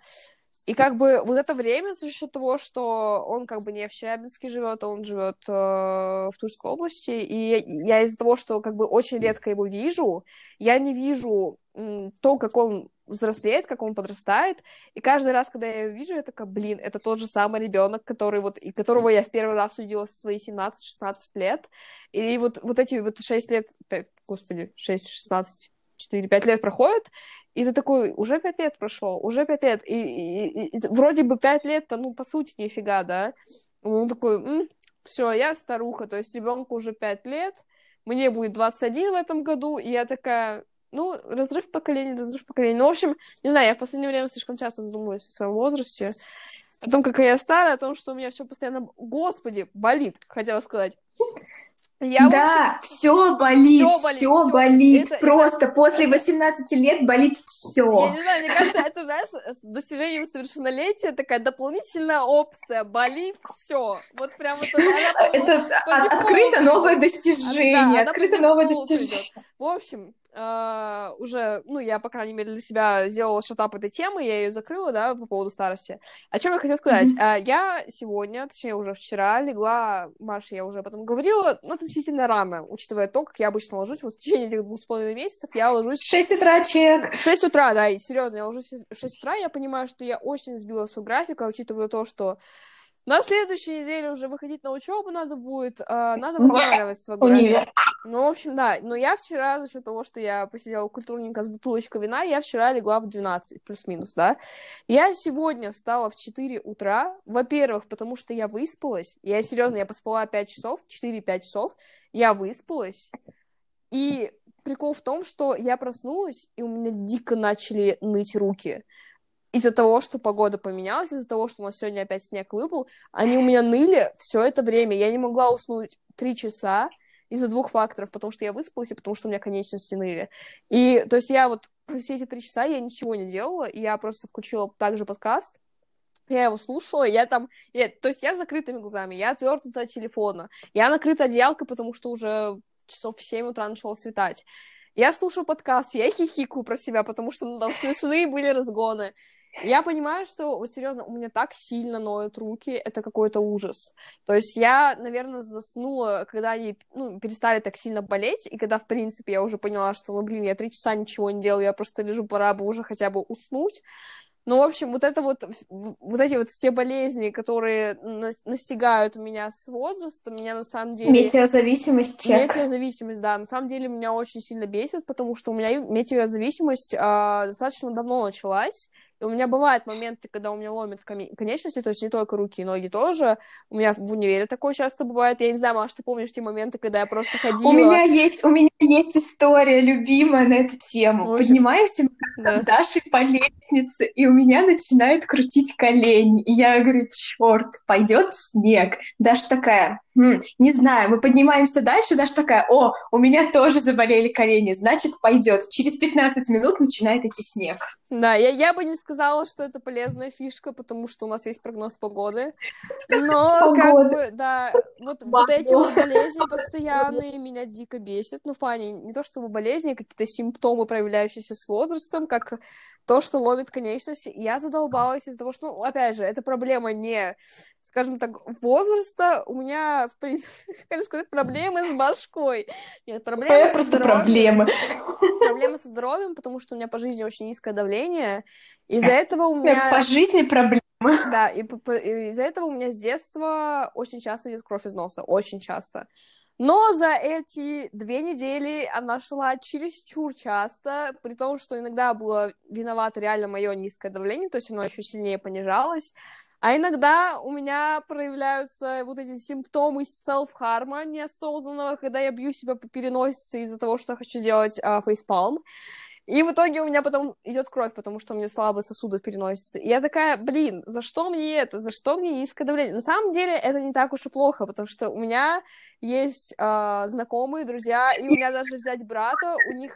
И как бы вот это время за счет того, что он как бы не в Челябинске живет, а он живет э, в Тульской области, и я из-за того, что как бы очень редко его вижу, я не вижу то, как он взрослеет, как он подрастает, и каждый раз, когда я его вижу, я такая, блин, это тот же самый ребенок, который вот, и которого я в первый раз увидела в свои 17-16 лет, и вот, вот эти вот 6 лет, 5, господи, 6, 16, 4-5 лет проходят, и ты такой, уже 5 лет прошло, уже 5 лет, и, и, и, и вроде бы 5 лет-то, ну, по сути, нифига, да, он такой, все, я старуха, то есть ребенку уже 5 лет, мне будет 21 в этом году, и я такая, ну, разрыв поколений, разрыв поколений. Ну, в общем, не знаю, я в последнее время слишком часто задумываюсь о своем возрасте, о том, какая я старая, о том, что у меня все постоянно, господи, болит, хотела сказать. Я да, общем... все болит, все болит, болит. Это, просто это... после 18 лет болит все. Я не знаю, мне кажется, это, знаешь, с достижением совершеннолетия такая дополнительная опция. Болит все. Вот прям это... Это открыто новое достижение. Открыто новое достижение. В общем, Uh, уже, ну, я, по крайней мере, для себя сделала шатап этой темы, я ее закрыла, да, по поводу старости. О чем я хотела сказать? Mm-hmm. Uh, я сегодня, точнее, уже вчера легла, Маша, я уже об этом говорила, ну, относительно рано, учитывая то, как я обычно ложусь, вот в течение этих двух с половиной месяцев я ложусь... В 6 утра, чек! В 6 утра, да, и серьезно, я ложусь в 6 утра, я понимаю, что я очень сбила свой график, а учитывая то, что на следующей неделе уже выходить на учебу надо будет, uh, надо восстанавливать свой график. Ну, в общем, да. Но я вчера, за счет того, что я посидела культурненько с бутылочкой вина, я вчера легла в 12, плюс-минус, да. Я сегодня встала в 4 утра. Во-первых, потому что я выспалась. Я, серьезно, я поспала 5 часов, 4-5 часов. Я выспалась. И прикол в том, что я проснулась, и у меня дико начали ныть руки из-за того, что погода поменялась, из-за того, что у нас сегодня опять снег выпал, они у меня ныли все это время. Я не могла уснуть три часа из-за двух факторов, потому что я выспалась и потому что у меня конечности ныли. И, то есть, я вот все эти три часа я ничего не делала, и я просто включила также подкаст, я его слушала, я там... Я, то есть я с закрытыми глазами, я отвернута от телефона, я накрыта одеялкой, потому что уже часов в 7 утра начало светать. Я слушаю подкаст, я хихикаю про себя, потому что ну, там смешные были разгоны. Я понимаю, что, вот серьезно, у меня так сильно ноют руки, это какой-то ужас. То есть я, наверное, заснула, когда они ну, перестали так сильно болеть, и когда, в принципе, я уже поняла, что, ну, блин, я три часа ничего не делаю, я просто лежу, пора бы уже хотя бы уснуть. Ну, в общем, вот это вот, вот эти вот все болезни, которые настигают меня с возрастом, меня на самом деле... Метеозависимость, чек. Метеозависимость, да, на самом деле меня очень сильно бесит, потому что у меня метеозависимость а, достаточно давно началась, и у меня бывают моменты, когда у меня ломят конечности, то есть не только руки, ноги тоже. У меня в универе такое часто бывает. Я не знаю, Маш, ты помнишь те моменты, когда я просто ходила... У меня есть, у меня есть история любимая на эту тему. Ну, Поднимаемся да. с Дашей по лестнице, и у меня начинает крутить колени. И я говорю, черт, пойдет снег. Даша такая, не знаю, мы поднимаемся дальше, Даша такая, о, у меня тоже заболели колени, значит, пойдет. Через 15 минут начинает идти снег. Да, я, я бы не сказала сказала, что это полезная фишка, потому что у нас есть прогноз погоды. Но, как бы, да, вот, вот эти вот болезни постоянные меня дико бесят. Ну, в плане не то чтобы болезни, а какие-то симптомы, проявляющиеся с возрастом, как то, что ловит конечности. Я задолбалась из-за того, что, ну, опять же, эта проблема не, скажем так, возраста. У меня, в принципе, как сказать, проблемы с башкой. Нет, проблемы Это просто проблемы. Проблемы со здоровьем, потому что у меня по жизни очень низкое давление. Из-за этого у меня... По жизни проблемы. Да, и, и из-за этого у меня с детства очень часто идет кровь из носа. Очень часто. Но за эти две недели она шла чересчур часто, при том, что иногда было виновато реально мое низкое давление, то есть оно еще сильнее понижалось. А иногда у меня проявляются вот эти симптомы селф-харма неосознанного, когда я бью себя по переносице из-за того, что хочу сделать uh, фейспалм. И в итоге у меня потом идет кровь, потому что у меня слабые сосуды в переносице. И я такая, блин, за что мне это? За что мне низкое давление? На самом деле это не так уж и плохо, потому что у меня есть э, знакомые, друзья, и у меня даже взять брата, у них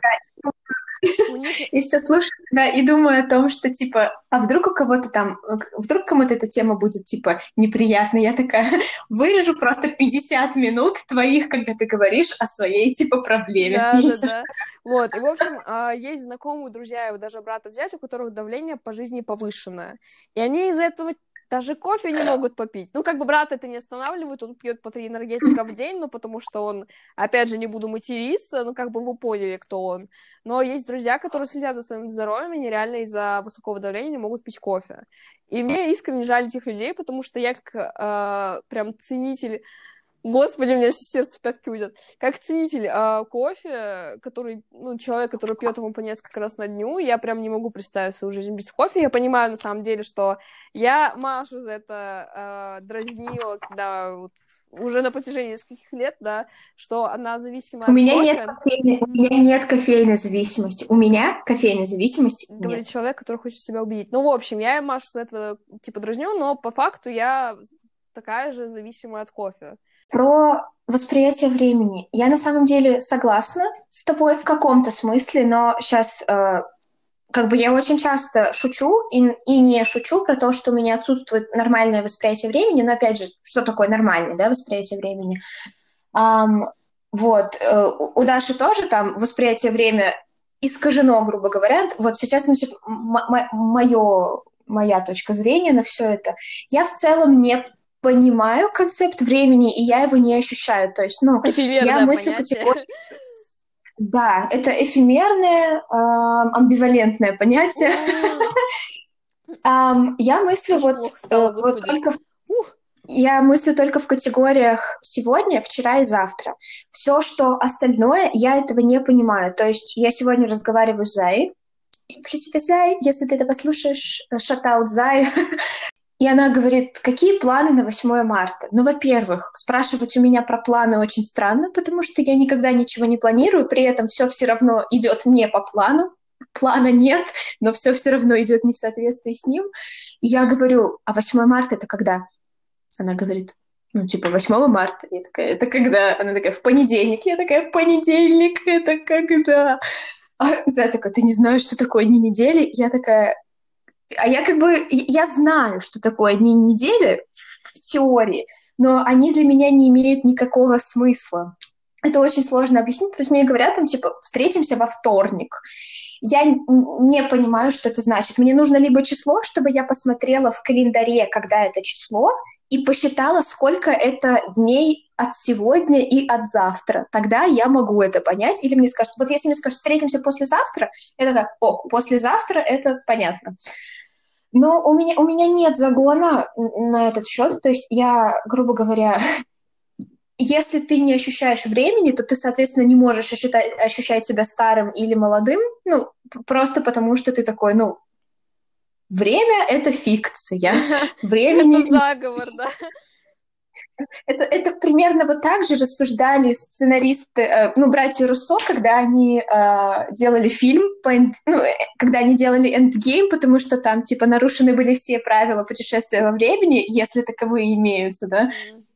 я сейчас слушаю, да, и думаю о том, что, типа, а вдруг у кого-то там, вдруг кому-то эта тема будет, типа, неприятной. Я такая, вырежу просто 50 минут твоих, когда ты говоришь о своей, типа, проблеме. Да, да, да. Вот, и, в общем, а, есть знакомые, друзья, и даже брата взять, у которых давление по жизни повышенное. И они из-за этого даже кофе не могут попить. Ну, как бы брат это не останавливает, он пьет по три энергетика в день, ну, потому что он, опять же, не буду материться, ну, как бы вы поняли, кто он. Но есть друзья, которые следят за своим здоровьем, и нереально из-за высокого давления не могут пить кофе. И мне искренне жаль этих людей, потому что я как э, прям ценитель Господи, у меня сердце в пятки уйдет. Как ценитель а, кофе, который, ну, человек, который пьет его по несколько раз на дню, я прям не могу представить свою жизнь без кофе. Я понимаю, на самом деле, что я Машу за это а, дразнила, когда вот, уже на протяжении нескольких лет, да, что она зависима у от меня кофе. Нет кофейной, у меня нет кофейной зависимости. У меня кофейной зависимости Говорит нет. человек, который хочет себя убедить. Ну, в общем, я Машу за это, типа, дразню, но по факту я такая же зависимая от кофе. Про восприятие времени. Я на самом деле согласна с тобой в каком-то смысле, но сейчас э, как бы я очень часто шучу и, и не шучу про то, что у меня отсутствует нормальное восприятие времени, но опять же, что такое нормальное да, восприятие времени? Um, вот, э, у Даши тоже там восприятие времени искажено, грубо говоря. Вот сейчас, значит, мое моя точка зрения на все это. Я в целом не понимаю концепт времени, и я его не ощущаю. То есть, ну, Эфемерное я мыслю категорию... Да, это эфемерное, э, амбивалентное понятие. Я мыслю вот, э, только я мыслю только в категориях сегодня, вчера и завтра. Все, что остальное, я этого не понимаю. То есть я сегодня разговариваю с Зай, люблю тебя, Зай, если ты это послушаешь, шатаут Зай. И она говорит, какие планы на 8 марта? Ну, во-первых, спрашивать у меня про планы очень странно, потому что я никогда ничего не планирую, при этом все все равно идет не по плану, плана нет, но все все равно идет не в соответствии с ним. И я говорю, а 8 марта это когда? Она говорит, ну, типа, 8 марта. Я такая, это когда? Она такая, в понедельник. Я такая, понедельник, это когда? А Зая такая, ты не знаешь, что такое дни недели? Я такая, а я как бы, я знаю, что такое дни недели в теории, но они для меня не имеют никакого смысла. Это очень сложно объяснить. То есть мне говорят там, типа, встретимся во вторник. Я не понимаю, что это значит. Мне нужно либо число, чтобы я посмотрела в календаре, когда это число, и посчитала, сколько это дней от сегодня и от завтра. Тогда я могу это понять. Или мне скажут, вот если мне скажут, встретимся послезавтра, это так, ок, послезавтра это понятно. Но у меня, у меня нет загона на этот счет. То есть я, грубо говоря, если ты не ощущаешь времени, то ты, соответственно, не можешь ощущать себя старым или молодым, ну, просто потому что ты такой, ну, время — это фикция. Времени... Это заговор, да? Это, это примерно вот так же рассуждали сценаристы, э, ну, братья Руссо, когда они э, делали фильм, по, ну, э, когда они делали Endgame, потому что там, типа, нарушены были все правила путешествия во времени, если таковые имеются, да,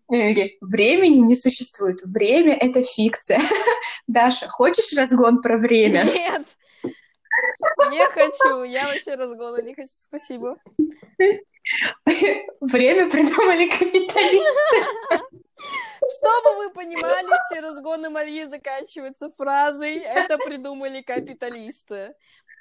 или времени не существует. Время — это фикция. Даша, хочешь разгон про время? Нет, не хочу. Я вообще разгона не хочу. Спасибо. Время придумали капиталисты. Чтобы вы понимали, все разгоны Марии заканчиваются фразой «это придумали капиталисты».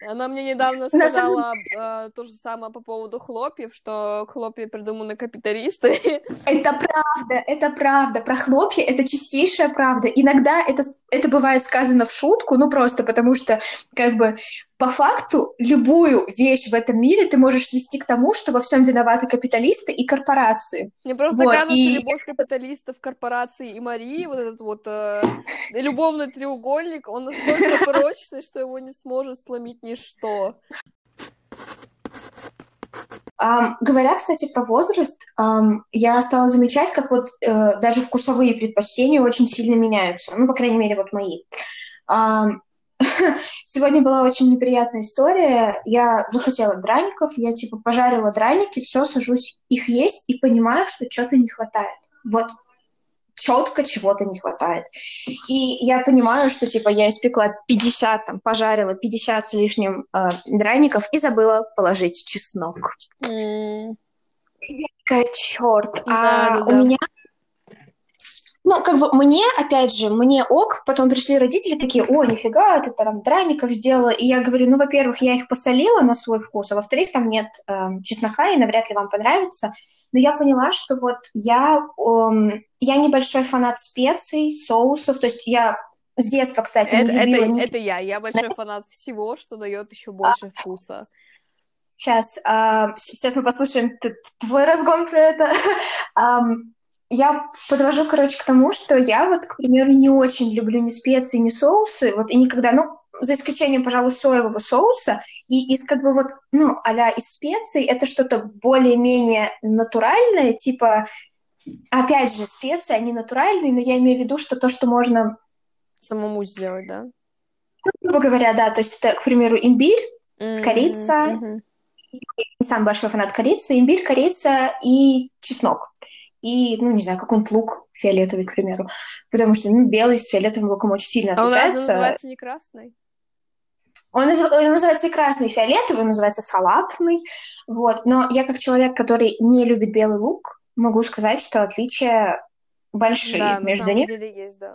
Она мне недавно сказала э, то же самое по поводу хлопьев, что хлопья придуманы капиталисты. Это правда, это правда. Про хлопья это чистейшая правда. Иногда это, это бывает сказано в шутку, ну просто потому что как бы по факту любую вещь в этом мире ты можешь свести к тому, что во всем виноваты капиталисты и корпорации. Мне просто вот, кажется, и... любовь капиталистов, корпораций и Марии, вот этот вот э, любовный треугольник, он настолько прочный, что его не сможет сломить ничто. Um, говоря, кстати, про возраст, um, я стала замечать, как вот uh, даже вкусовые предпочтения очень сильно меняются. Ну, по крайней мере, вот мои. Um, Сегодня была очень неприятная история. Я захотела драников, я типа пожарила драники, все, сажусь их есть и понимаю, что что-то не хватает. Вот четко чего-то не хватает. И я понимаю, что типа я испекла 50, там, пожарила 50 с лишним э, драников и забыла положить чеснок. Mm. Я такая, черт, да, а да, у да. меня ну, как бы мне, опять же, мне ок, потом пришли родители такие, о, нифига, ты там драников сделала, и я говорю, ну, во-первых, я их посолила на свой вкус, а во-вторых, там нет э, чеснока, и навряд ли вам понравится, но я поняла, что вот я, э, я небольшой фанат специй, соусов, то есть я с детства, кстати, это, не любила... Это, ни... это я, я большой фанат всего, что дает еще больше вкуса. Сейчас, а, сейчас мы послушаем твой разгон про это. я подвожу, короче, к тому, что я вот, к примеру, не очень люблю ни специи, ни соусы, вот и никогда, ну, за исключением, пожалуй, соевого соуса, и из как бы вот, ну, а из специй это что-то более-менее натуральное, типа, опять же, специи, они натуральные, но я имею в виду, что то, что можно... Самому сделать, да? Ну, грубо говоря, да, то есть это, к примеру, имбирь, mm-hmm. корица, mm-hmm. не самый большой фанат корицы, имбирь, корица и чеснок и, ну, не знаю, какой-нибудь лук фиолетовый, к примеру. Потому что, ну, белый с фиолетовым луком очень сильно отличается. А нас называется не красный? Он, он называется и красный, и фиолетовый, он называется салатный, вот. Но я как человек, который не любит белый лук, могу сказать, что отличия большие да, между на ними. Деле есть, да.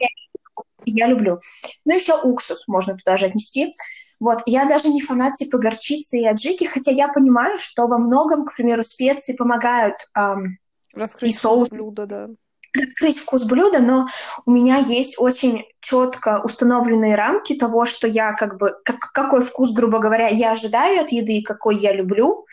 Я люблю. Ну, еще уксус можно туда же отнести. Вот, я даже не фанат типа горчицы и аджики, хотя я понимаю, что во многом, к примеру, специи помогают эм, Раскрыть и соус блюда, да. Раскрыть вкус блюда, но у меня есть очень четко установленные рамки того, что я как бы, как, какой вкус, грубо говоря, я ожидаю от еды, какой я люблю.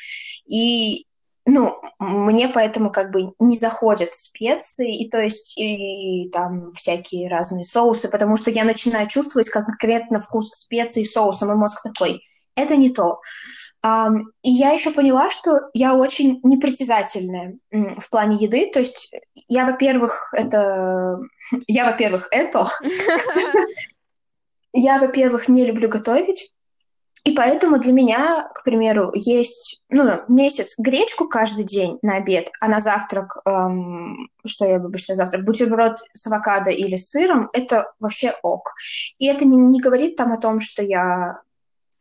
И ну, мне поэтому как бы не заходят специи, и то есть и, и там всякие разные соусы, потому что я начинаю чувствовать конкретно вкус специй и соуса, мой мозг такой, это не то. И я еще поняла, что я очень непритязательная в плане еды. То есть я, во-первых, это... Я, во-первых, это... Я, во-первых, не люблю готовить. И поэтому для меня, к примеру, есть ну, месяц гречку каждый день на обед, а на завтрак, эм, что я обычно завтрак, бутерброд с авокадо или с сыром, это вообще ок. И это не, не говорит там о том, что я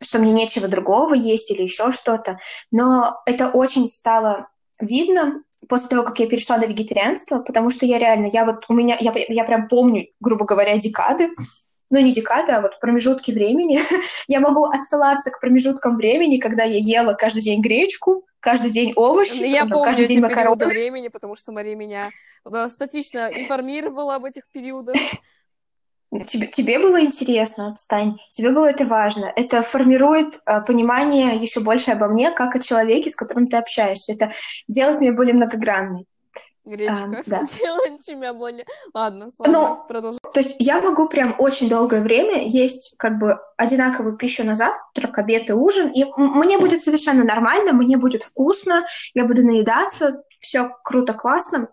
что мне нечего другого есть или еще что-то. Но это очень стало видно после того, как я перешла на вегетарианство, потому что я реально, я вот у меня, я, я прям помню, грубо говоря, декады, ну не декады, а вот промежутки времени. я могу отсылаться к промежуткам времени, когда я ела каждый день гречку, каждый день овощи, я потом, помню каждый день макароны. времени, потому что Мария меня статично информировала об этих периодах. Тебе, тебе было интересно, отстань. Тебе было это важно. Это формирует э, понимание еще больше обо мне, как о человеке, с которым ты общаешься. Это делает меня более многогранной. Гречка А, да. делает тебя более... Ладно, Ну, ладно, продолжай. То есть я могу прям очень долгое время есть как бы одинаковую пищу на завтрак, обед и ужин, и мне будет совершенно нормально, мне будет вкусно, я буду наедаться, все круто, классно,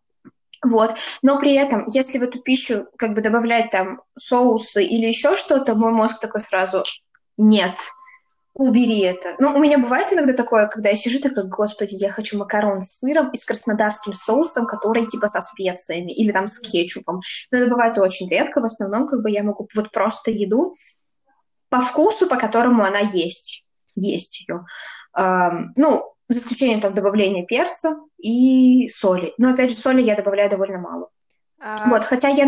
вот. Но при этом, если в эту пищу как бы добавлять там соусы или еще что-то, мой мозг такой сразу «нет, убери это». Ну, у меня бывает иногда такое, когда я сижу такая, господи, я хочу макарон с сыром и с краснодарским соусом, который типа со специями или там с кетчупом. Но это бывает очень редко, в основном как бы я могу вот просто еду по вкусу, по которому она есть. Есть ее. ну, за исключением там добавления перца и соли. Но опять же, соли я добавляю довольно мало. А, Вот, хотя я,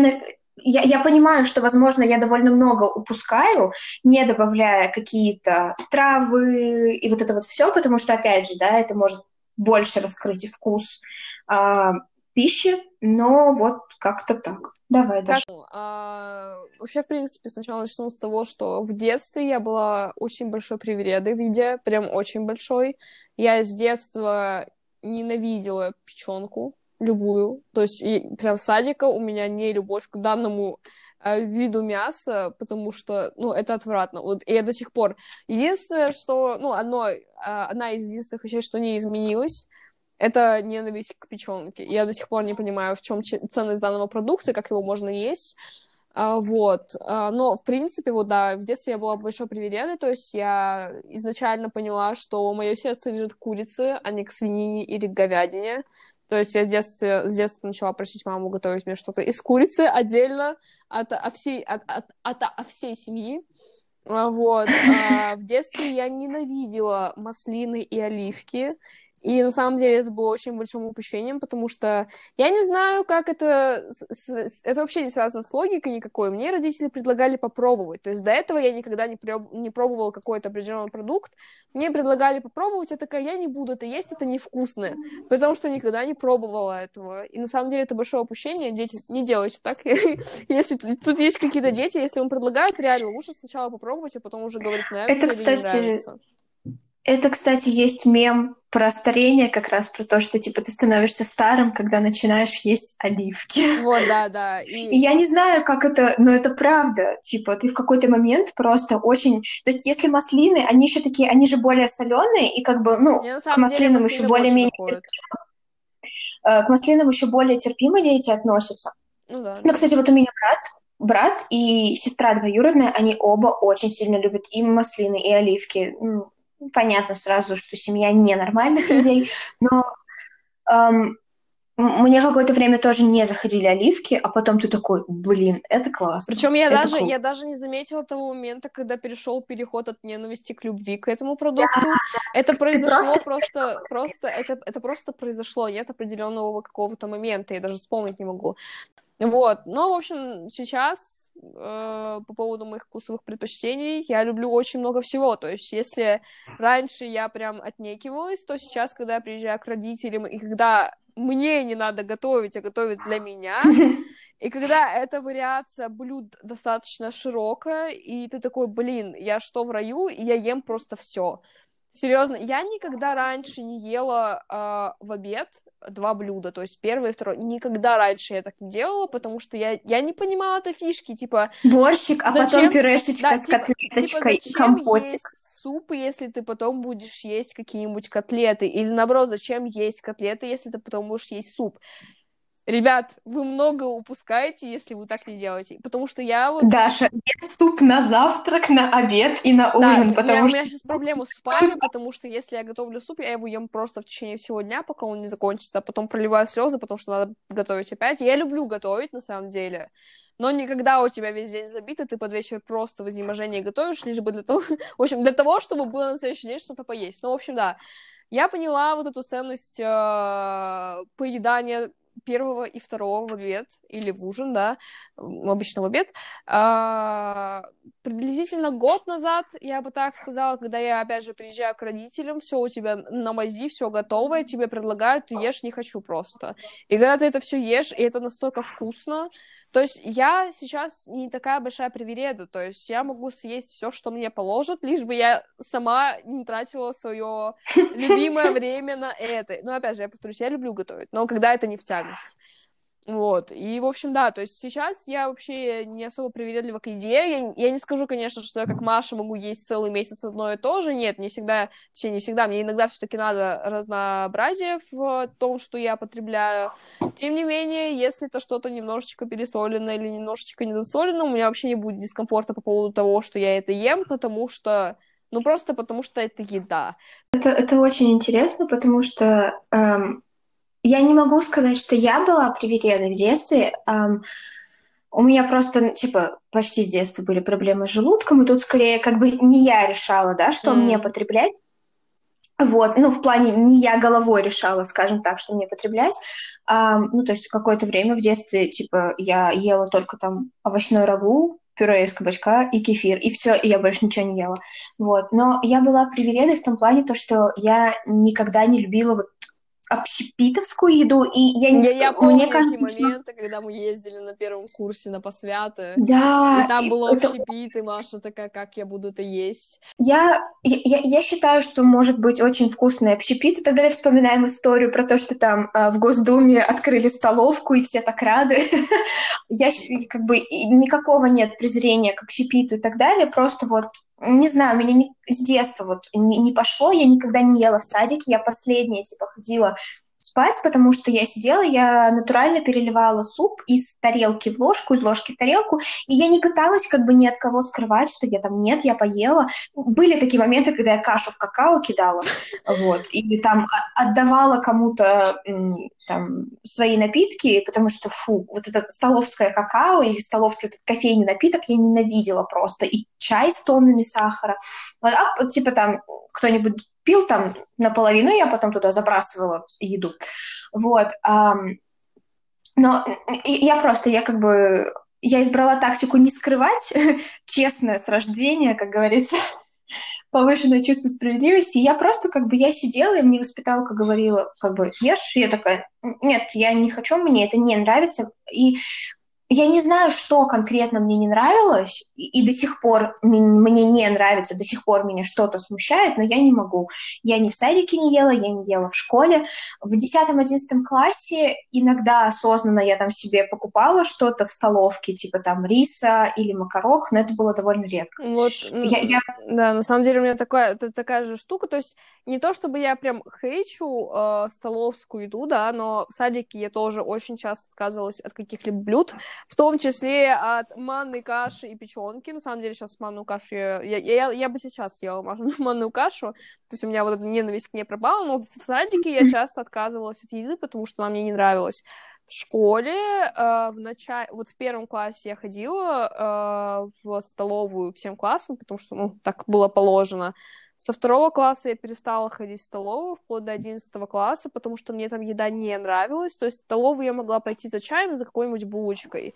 я, я понимаю, что, возможно, я довольно много упускаю, не добавляя какие-то травы и вот это вот все, потому что, опять же, да, это может больше раскрыть и вкус а, пищи, но вот как-то так. Давай, Даша. Как- а, вообще, в принципе, сначала начну с того, что в детстве я была очень большой привередой в еде, прям очень большой. Я с детства ненавидела печенку любую, то есть и прям садика у меня не любовь к данному э, виду мяса, потому что, ну, это отвратно. Вот, и я до сих пор... Единственное, что, ну, одно, э, одна из единственных вещей, что не изменилось, это ненависть к печенке. Я до сих пор не понимаю, в чем ценность данного продукта, как его можно есть. А, вот. А, но, в принципе, вот да, в детстве я была большой привередой, то есть я изначально поняла, что мое сердце лежит к курице, а не к свинине или к говядине. То есть я с детства, с детства начала просить маму готовить мне что-то из курицы отдельно от, от, всей, от, от, от, от всей семьи. А, Вот. А, в детстве я ненавидела маслины и оливки. И на самом деле это было очень большим упущением, потому что я не знаю, как это... Это вообще не связано с логикой никакой. Мне родители предлагали попробовать. То есть до этого я никогда не, прё- не пробовала какой-то определенный продукт. Мне предлагали попробовать, я такая, я не буду это есть, это невкусное. Потому что никогда не пробовала этого. И на самом деле это большое упущение. Дети, не делайте так. Если тут есть какие-то дети, если им предлагают, реально лучше сначала попробовать, а потом уже говорить, нравится Это, кстати. Это, кстати, есть мем про старение, как раз про то, что, типа, ты становишься старым, когда начинаешь есть оливки. Вот, да, да. И я не знаю, как это, но это правда. Типа, ты в какой-то момент просто очень... То есть, если маслины, они еще такие, они же более соленые, и как бы, ну, Мне на к самом деле маслинам еще более-менее... э, К маслинам еще более терпимо дети относятся. Ну да. Ну, кстати, вот у меня брат, брат и сестра двоюродная, они оба очень сильно любят и маслины, и оливки. Ну, понятно сразу, что семья ненормальных людей, но эм, мне какое-то время тоже не заходили оливки, а потом ты такой, блин, это классно. Причем я даже, круто. я даже не заметила того момента, когда перешел переход от ненависти к любви к этому продукту. Это произошло просто- просто, просто, это, это просто произошло, нет определенного какого-то момента, я даже вспомнить не могу. Вот, но, в общем, сейчас э, по поводу моих вкусовых предпочтений я люблю очень много всего, то есть если раньше я прям отнекивалась, то сейчас, когда я приезжаю к родителям, и когда мне не надо готовить, а готовят для меня, и когда эта вариация блюд достаточно широкая, и ты такой, блин, я что в раю, и я ем просто все. Серьезно, я никогда раньше не ела э, в обед два блюда, то есть первое и второе. Никогда раньше я так не делала, потому что я, я не понимала этой фишки, типа... Борщик, а зачем, потом пюрешечка да, с типа, котлеточкой, типа, компотик. Есть суп, если ты потом будешь есть какие-нибудь котлеты? Или наоборот, зачем есть котлеты, если ты потом будешь есть суп? Ребят, вы много упускаете, если вы так не делаете. Потому что я вот... Даша, нет суп на завтрак, на обед и на ужин, да, потому я, что... У меня сейчас проблема с супами, потому что если я готовлю суп, я его ем просто в течение всего дня, пока он не закончится, а потом проливаю слезы, потому что надо готовить опять. Я люблю готовить, на самом деле. Но никогда у тебя весь день забито, ты под вечер просто в изнеможении готовишь, лишь бы для того... в общем, для того, чтобы было на следующий день что-то поесть. Ну, в общем, да. Я поняла вот эту ценность э, поедания первого и второго в обед или в ужин, да, обычно в обед. А, приблизительно год назад, я бы так сказала, когда я, опять же, приезжаю к родителям, все у тебя на мази, все готовое, тебе предлагают, ты ешь, не хочу просто. И когда ты это все ешь, и это настолько вкусно, то есть я сейчас не такая большая привереда, то есть я могу съесть все, что мне положат, лишь бы я сама не тратила свое любимое время на это. Но опять же, я повторюсь, я люблю готовить, но когда это не в тягость. Вот, и, в общем, да, то есть сейчас я вообще не особо привередлива к еде, я, я не скажу, конечно, что я как Маша могу есть целый месяц одно и то же, нет, не всегда, точнее, не всегда, мне иногда все таки надо разнообразие в том, что я потребляю, тем не менее, если это что-то немножечко пересолено или немножечко недосолено, у меня вообще не будет дискомфорта по поводу того, что я это ем, потому что ну, просто потому что это еда. Это, это очень интересно, потому что эм, я не могу сказать, что я была привередой в детстве. Um, у меня просто, типа, почти с детства были проблемы с желудком, и тут скорее как бы не я решала, да, что mm. мне потреблять. Вот, ну, в плане не я головой решала, скажем так, что мне потреблять. А, ну, то есть какое-то время в детстве, типа, я ела только там овощной рагу, пюре из кабачка и кефир, и все, и я больше ничего не ела. Вот, но я была привередой в том плане, то, что я никогда не любила вот общепитовскую еду, и я, я, я помню мне кажется, эти моменты, что... когда мы ездили на первом курсе на посвяты, да, и там было это... общепит, и Маша такая, как я буду это есть. Я, я, я считаю, что может быть очень вкусный общепит, и тогда вспоминаем историю про то, что там а, в Госдуме открыли столовку, и все так рады. я как бы никакого нет презрения к общепиту и так далее, просто вот не знаю, меня не, с детства вот не, не пошло, я никогда не ела в садике, я последняя, типа, ходила спать, потому что я сидела, я натурально переливала суп из тарелки в ложку, из ложки в тарелку, и я не пыталась как бы ни от кого скрывать, что я там нет, я поела. Были такие моменты, когда я кашу в какао кидала, вот, или там отдавала кому-то там свои напитки, потому что, фу, вот это столовское какао или столовский этот кофейный напиток я ненавидела просто, и чай с тоннами сахара, а, типа там кто-нибудь пил там наполовину, я потом туда забрасывала еду. Вот. Но я просто, я как бы, я избрала тактику не скрывать, честное с рождения, как говорится, повышенное чувство справедливости. И я просто как бы, я сидела, и мне воспиталка говорила, как бы, ешь, и я такая, нет, я не хочу, мне это не нравится. И я не знаю, что конкретно мне не нравилось, и, и до сих пор мне не нравится, до сих пор меня что-то смущает, но я не могу. Я ни в садике не ела, я не ела в школе. В 10-11 классе иногда осознанно я там себе покупала что-то в столовке, типа там риса или макарох, но это было довольно редко. Вот, я, я... да, на самом деле у меня такая, это такая же штука, то есть не то чтобы я прям хейчу э, столовскую еду, да, но в садике я тоже очень часто отказывалась от каких-либо блюд, в том числе от манной каши и печенки. На самом деле сейчас манную кашу я, я, я, я бы сейчас съела манную кашу, то есть у меня вот эта ненависть к ней пропала, но в садике я часто отказывалась от еды, потому что она мне не нравилась. В школе э, в начале, вот в первом классе я ходила э, в столовую всем классом, потому что, ну, так было положено. Со второго класса я перестала ходить в столовую, вплоть до одиннадцатого класса, потому что мне там еда не нравилась. То есть в столовую я могла пойти за чаем, за какой-нибудь булочкой.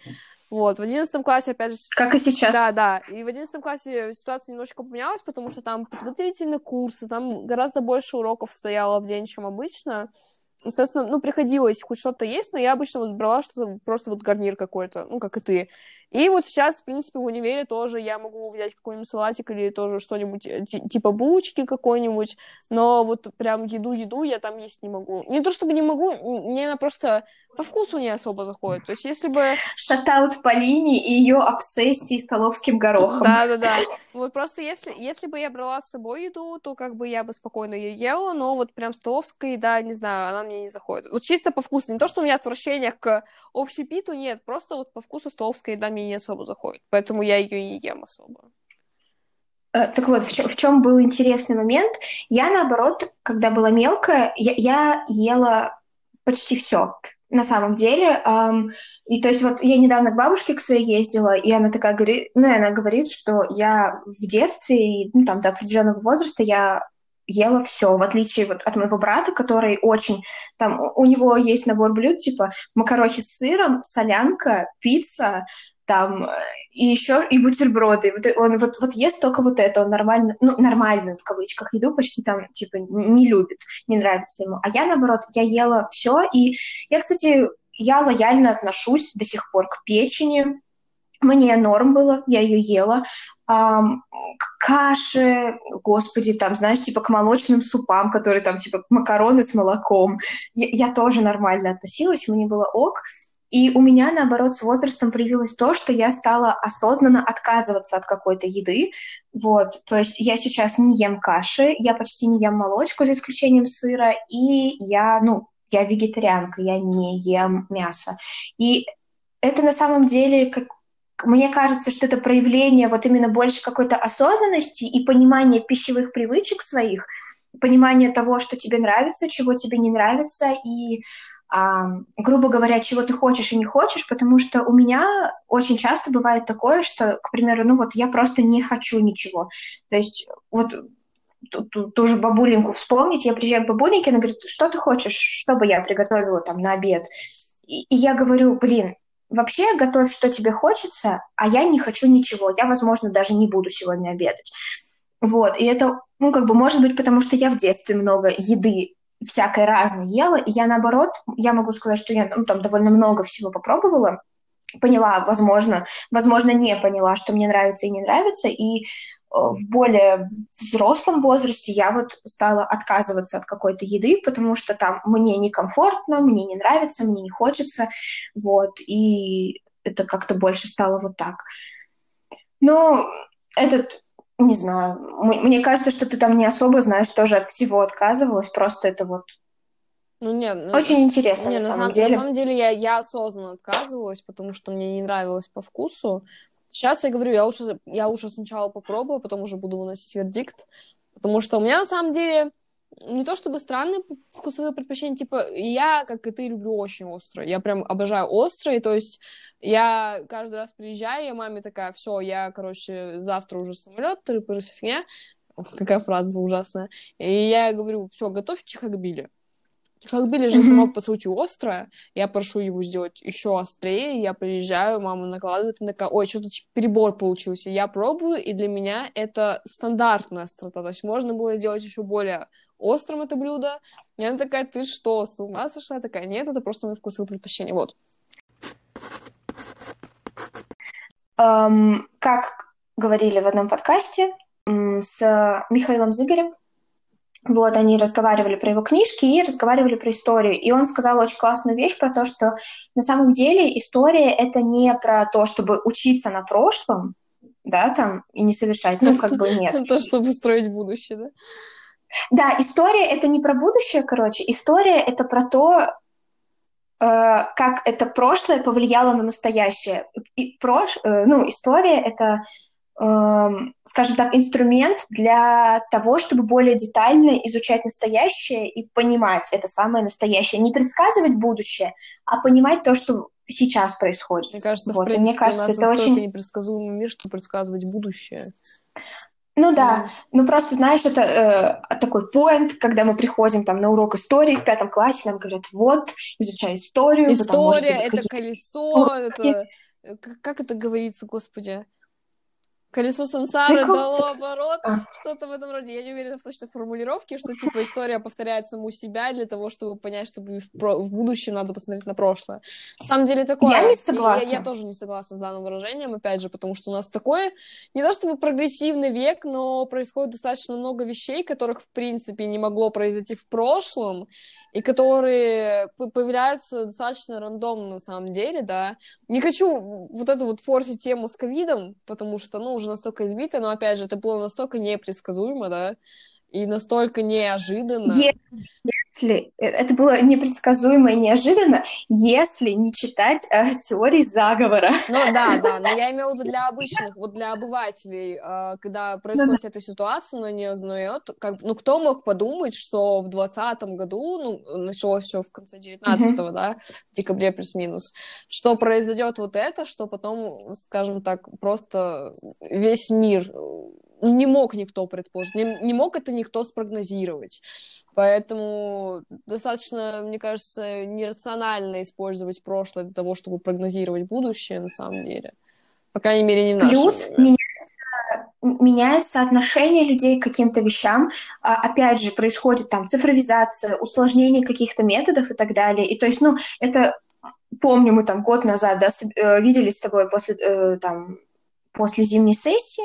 Вот, в одиннадцатом классе, опять же... Как и сейчас. Да, да. И в одиннадцатом классе ситуация немножко поменялась, потому что там подготовительные курсы, там гораздо больше уроков стояло в день, чем обычно. Соответственно, ну, приходилось хоть что-то есть, но я обычно вот брала что-то, просто вот гарнир какой-то, ну, как и ты. И вот сейчас, в принципе, в универе тоже я могу взять какой-нибудь салатик или тоже что-нибудь э, типа булочки какой-нибудь, но вот прям еду-еду я там есть не могу. Не то чтобы не могу, мне она просто по вкусу не особо заходит. То есть если бы... Шатаут Полини и ее обсессии столовским горохом. Да-да-да. Вот просто если, если бы я брала с собой еду, то как бы я бы спокойно ее ела, но вот прям столовская еда, не знаю, она мне не заходит. Вот чисто по вкусу. Не то, что у меня отвращение к общепиту, нет, просто вот по вкусу столовская еда мне не особо заходит. Поэтому я ее и не ем особо. Э, так вот, в чем, в чем был интересный момент? Я, наоборот, когда была мелкая, я, я ела почти все на самом деле. Um, и то есть вот я недавно к бабушке к своей ездила, и она такая говорит, ну, и она говорит, что я в детстве ну, там до определенного возраста я ела все, в отличие вот от моего брата, который очень там у него есть набор блюд типа макарохи с сыром, солянка, пицца, там и еще и бутерброды. Вот он вот, вот ест только вот это, он нормально, ну, нормальную в кавычках еду почти там, типа, не любит, не нравится ему. А я, наоборот, я ела все, и я, кстати, я лояльно отношусь до сих пор к печени, мне норм было, я ее ела. Um, к каше, господи, там, знаешь, типа к молочным супам, которые там, типа, макароны с молоком. Я, я тоже нормально относилась, мне было ок. И у меня, наоборот, с возрастом проявилось то, что я стала осознанно отказываться от какой-то еды. Вот, то есть я сейчас не ем каши, я почти не ем молочку, за исключением сыра, и я, ну, я вегетарианка, я не ем мясо. И это на самом деле как мне кажется, что это проявление вот именно больше какой-то осознанности и понимания пищевых привычек своих, понимания того, что тебе нравится, чего тебе не нравится, и, грубо говоря, чего ты хочешь и не хочешь, потому что у меня очень часто бывает такое, что, к примеру, ну вот я просто не хочу ничего. То есть вот ту, ту, же бабуленьку вспомнить, я приезжаю к бабуленьке, она говорит, что ты хочешь, чтобы я приготовила там на обед? И, и я говорю, блин, Вообще готовь, что тебе хочется, а я не хочу ничего. Я, возможно, даже не буду сегодня обедать. Вот, и это, ну, как бы, может быть, потому что я в детстве много еды всякой разной ела, и я, наоборот, я могу сказать, что я, ну, там, довольно много всего попробовала, поняла, возможно, возможно, не поняла, что мне нравится и не нравится, и в более взрослом возрасте я вот стала отказываться от какой-то еды, потому что там мне некомфортно, мне не нравится, мне не хочется, вот, и это как-то больше стало вот так. Но этот, не знаю, мне кажется, что ты там не особо, знаешь, тоже от всего отказывалась, просто это вот ну, нет, ну, Очень интересно, нет, на, самом на деле. На самом деле я, я осознанно отказывалась, потому что мне не нравилось по вкусу. Сейчас я говорю, я лучше, я лучше сначала попробую, потом уже буду выносить вердикт. Потому что у меня на самом деле не то чтобы странные вкусовые предпочтения, типа, я, как и ты, люблю очень острое. Я прям обожаю острое, то есть я каждый раз приезжаю, я маме такая, все, я, короче, завтра уже самолет, тры фигня. Какая фраза ужасная. И я говорю, все, готовь чехакбили. Хакбили же само по сути острое. Я прошу его сделать еще острее. Я приезжаю, мама накладывает, и такая, ой, что-то перебор получился. Я пробую, и для меня это стандартная острота. То есть можно было сделать еще более острым это блюдо. И она такая, ты что, с ума сошла? Я такая, нет, это просто мои вкусовые предпочтения. Вот. Um, как говорили в одном подкасте с Михаилом Зыгорем, вот, они разговаривали про его книжки и разговаривали про историю. И он сказал очень классную вещь про то, что на самом деле история — это не про то, чтобы учиться на прошлом, да, там, и не совершать, ну, как бы нет. То, чтобы строить будущее, да? Да, история — это не про будущее, короче. История — это про то, э, как это прошлое повлияло на настоящее. И прош... э, ну, история — это скажем так, инструмент для того, чтобы более детально изучать настоящее и понимать это самое настоящее. Не предсказывать будущее, а понимать то, что сейчас происходит. Мне кажется, вот. в принципе, мне кажется, у нас это очень непредсказуемый мир, что предсказывать будущее. Ну да, ну просто знаешь, это э, такой поинт, когда мы приходим там на урок истории в пятом классе, нам говорят, вот, изучай историю. История — это колесо, это... Как это говорится, господи? Колесо сансары Цикл... дало оборот, а. что-то в этом роде. Я не уверена в точной формулировке, что, типа, история повторяет саму себя для того, чтобы понять, что в, будущем надо посмотреть на прошлое. На самом деле такое... Я не согласна. Я, я тоже не согласна с данным выражением, опять же, потому что у нас такой, не то чтобы прогрессивный век, но происходит достаточно много вещей, которых, в принципе, не могло произойти в прошлом, и которые появляются достаточно рандомно на самом деле, да. Не хочу вот эту вот форсить тему с ковидом, потому что, ну, уже настолько избито, но, опять же, это было настолько непредсказуемо, да, и настолько неожиданно. Если э, это было непредсказуемо и неожиданно, если не читать э, теории заговора. Ну да, да, но я имела в виду для обычных, вот для обывателей, э, когда происходит да. эта ситуация, но не узнает, как, ну кто мог подумать, что в двадцатом году, ну началось все в конце девятнадцатого, uh-huh. да, в декабре плюс-минус, что произойдет вот это, что потом, скажем так, просто весь мир не мог никто предположить, не, не мог это никто спрогнозировать. Поэтому достаточно, мне кажется, нерационально использовать прошлое для того, чтобы прогнозировать будущее, на самом деле. По крайней мере, не в Плюс меняется, меняется отношение людей к каким-то вещам. А, опять же, происходит там цифровизация, усложнение каких-то методов и так далее. И то есть, ну, это помню, мы там год назад да, э, виделись с тобой после, э, там, после зимней сессии,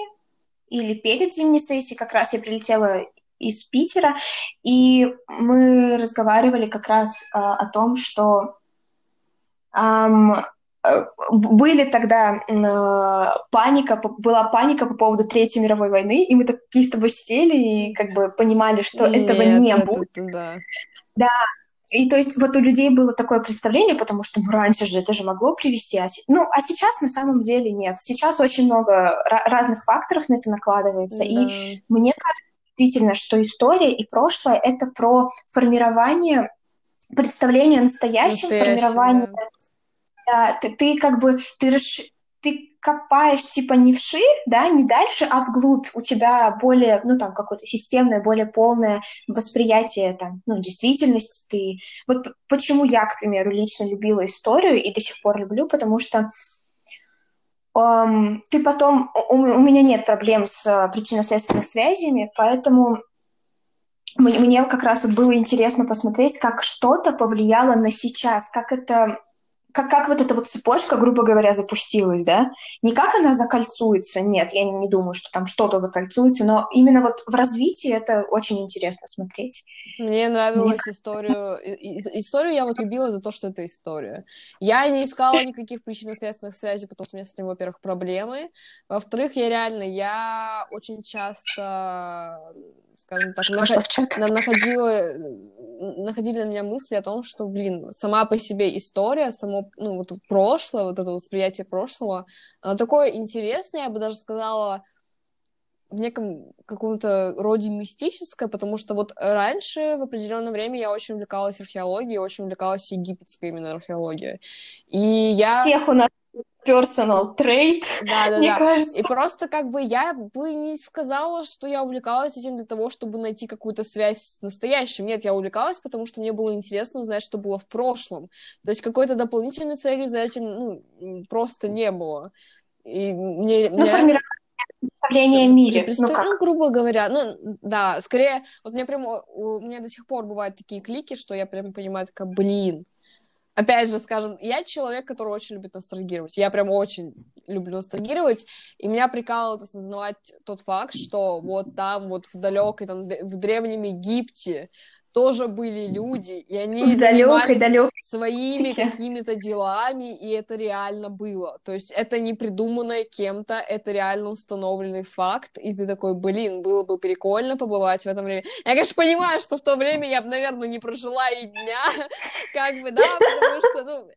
или перед зимней сессией, как раз я прилетела из Питера, и мы разговаривали как раз а, о том, что ам, э, были тогда э, паника, была паника по поводу Третьей мировой войны, и мы такие с тобой сидели и как бы понимали, что Нет, этого не это, будет. Да. да, и то есть вот у людей было такое представление, потому что ну, раньше же это же могло привести, а, ну, а сейчас на самом деле нет. Сейчас очень много разных факторов на это накладывается, да. и мне кажется действительно, что история и прошлое — это про формирование представления о настоящем, формирование... Да. Да, ты, ты как бы, ты расш ты копаешь типа не вширь, да, не дальше, а вглубь. У тебя более, ну там какое-то системное, более полное восприятие там, ну действительности. Ты вот почему я, к примеру, лично любила историю и до сих пор люблю, потому что эм, ты потом у, у меня нет проблем с причинно-следственными связями, поэтому мне, мне как раз вот было интересно посмотреть, как что-то повлияло на сейчас, как это как, как вот эта вот цепочка, грубо говоря, запустилась, да? Не как она закольцуется, нет, я не думаю, что там что-то закольцуется, но именно вот в развитии это очень интересно смотреть. Мне нравилась Мне... историю, историю я вот любила за то, что это история. Я не искала никаких причинно-следственных связей, потому что у меня с этим, во-первых, проблемы, во-вторых, я реально, я очень часто скажем так, наход... находила, находили на меня мысли о том, что, блин, сама по себе история, само, ну, вот прошлое, вот это восприятие прошлого, оно такое интересное, я бы даже сказала, в неком каком-то роде мистическое, потому что вот раньше, в определенное время, я очень увлекалась археологией, очень увлекалась египетской именно археологией. И я... Всех у нас personal trait, да, да, мне да. кажется. И просто как бы я бы не сказала, что я увлекалась этим для того, чтобы найти какую-то связь с настоящим. Нет, я увлекалась, потому что мне было интересно узнать, что было в прошлом. То есть какой-то дополнительной цели за этим ну, просто не было. И мне, ну, мне... формирование представление о мире. Представ... Ну, как? ну, грубо говоря, ну, да, скорее, вот мне прямо, у меня до сих пор бывают такие клики, что я прям понимаю, такая, блин, опять же, скажем, я человек, который очень любит ностальгировать. Я прям очень люблю ностальгировать, и меня прикалывает осознавать тот факт, что вот там, вот в далекой, там, в древнем Египте тоже были люди, и они в занимались далек, своими какими-то делами, и это реально было. То есть это не придуманное кем-то, это реально установленный факт, и ты такой, блин, было бы прикольно побывать в этом время. Я, конечно, понимаю, что в то время я бы, наверное, не прожила и дня, как бы, да, потому что, ну,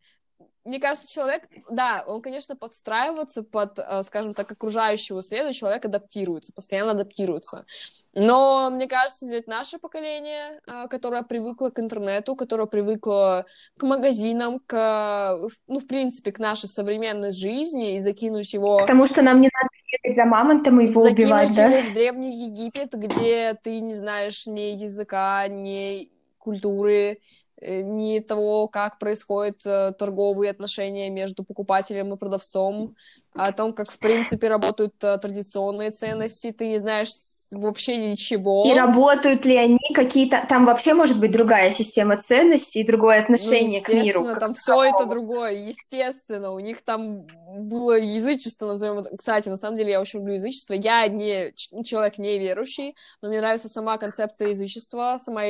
мне кажется, человек, да, он, конечно, подстраивается под, э, скажем так, окружающего среду, человек адаптируется, постоянно адаптируется. Но, мне кажется, взять наше поколение, э, которое привыкло к интернету, которое привыкло к магазинам, к, ну, в принципе, к нашей современной жизни и закинуть его... Потому что нам не надо бегать за мамонтом и его закинуть убивать, да? его в Древний Египет, где ты не знаешь ни языка, ни культуры, ни того, как происходят э, торговые отношения между покупателем и продавцом, о том, как, в принципе, работают э, традиционные ценности, ты не знаешь вообще ничего. И работают ли они какие-то... Там вообще может быть другая система ценностей и другое ну, отношение ну, к миру. там все это другое, естественно. У них там было язычество, назовем это. Кстати, на самом деле я очень люблю язычество. Я не человек неверующий, но мне нравится сама концепция язычества, сама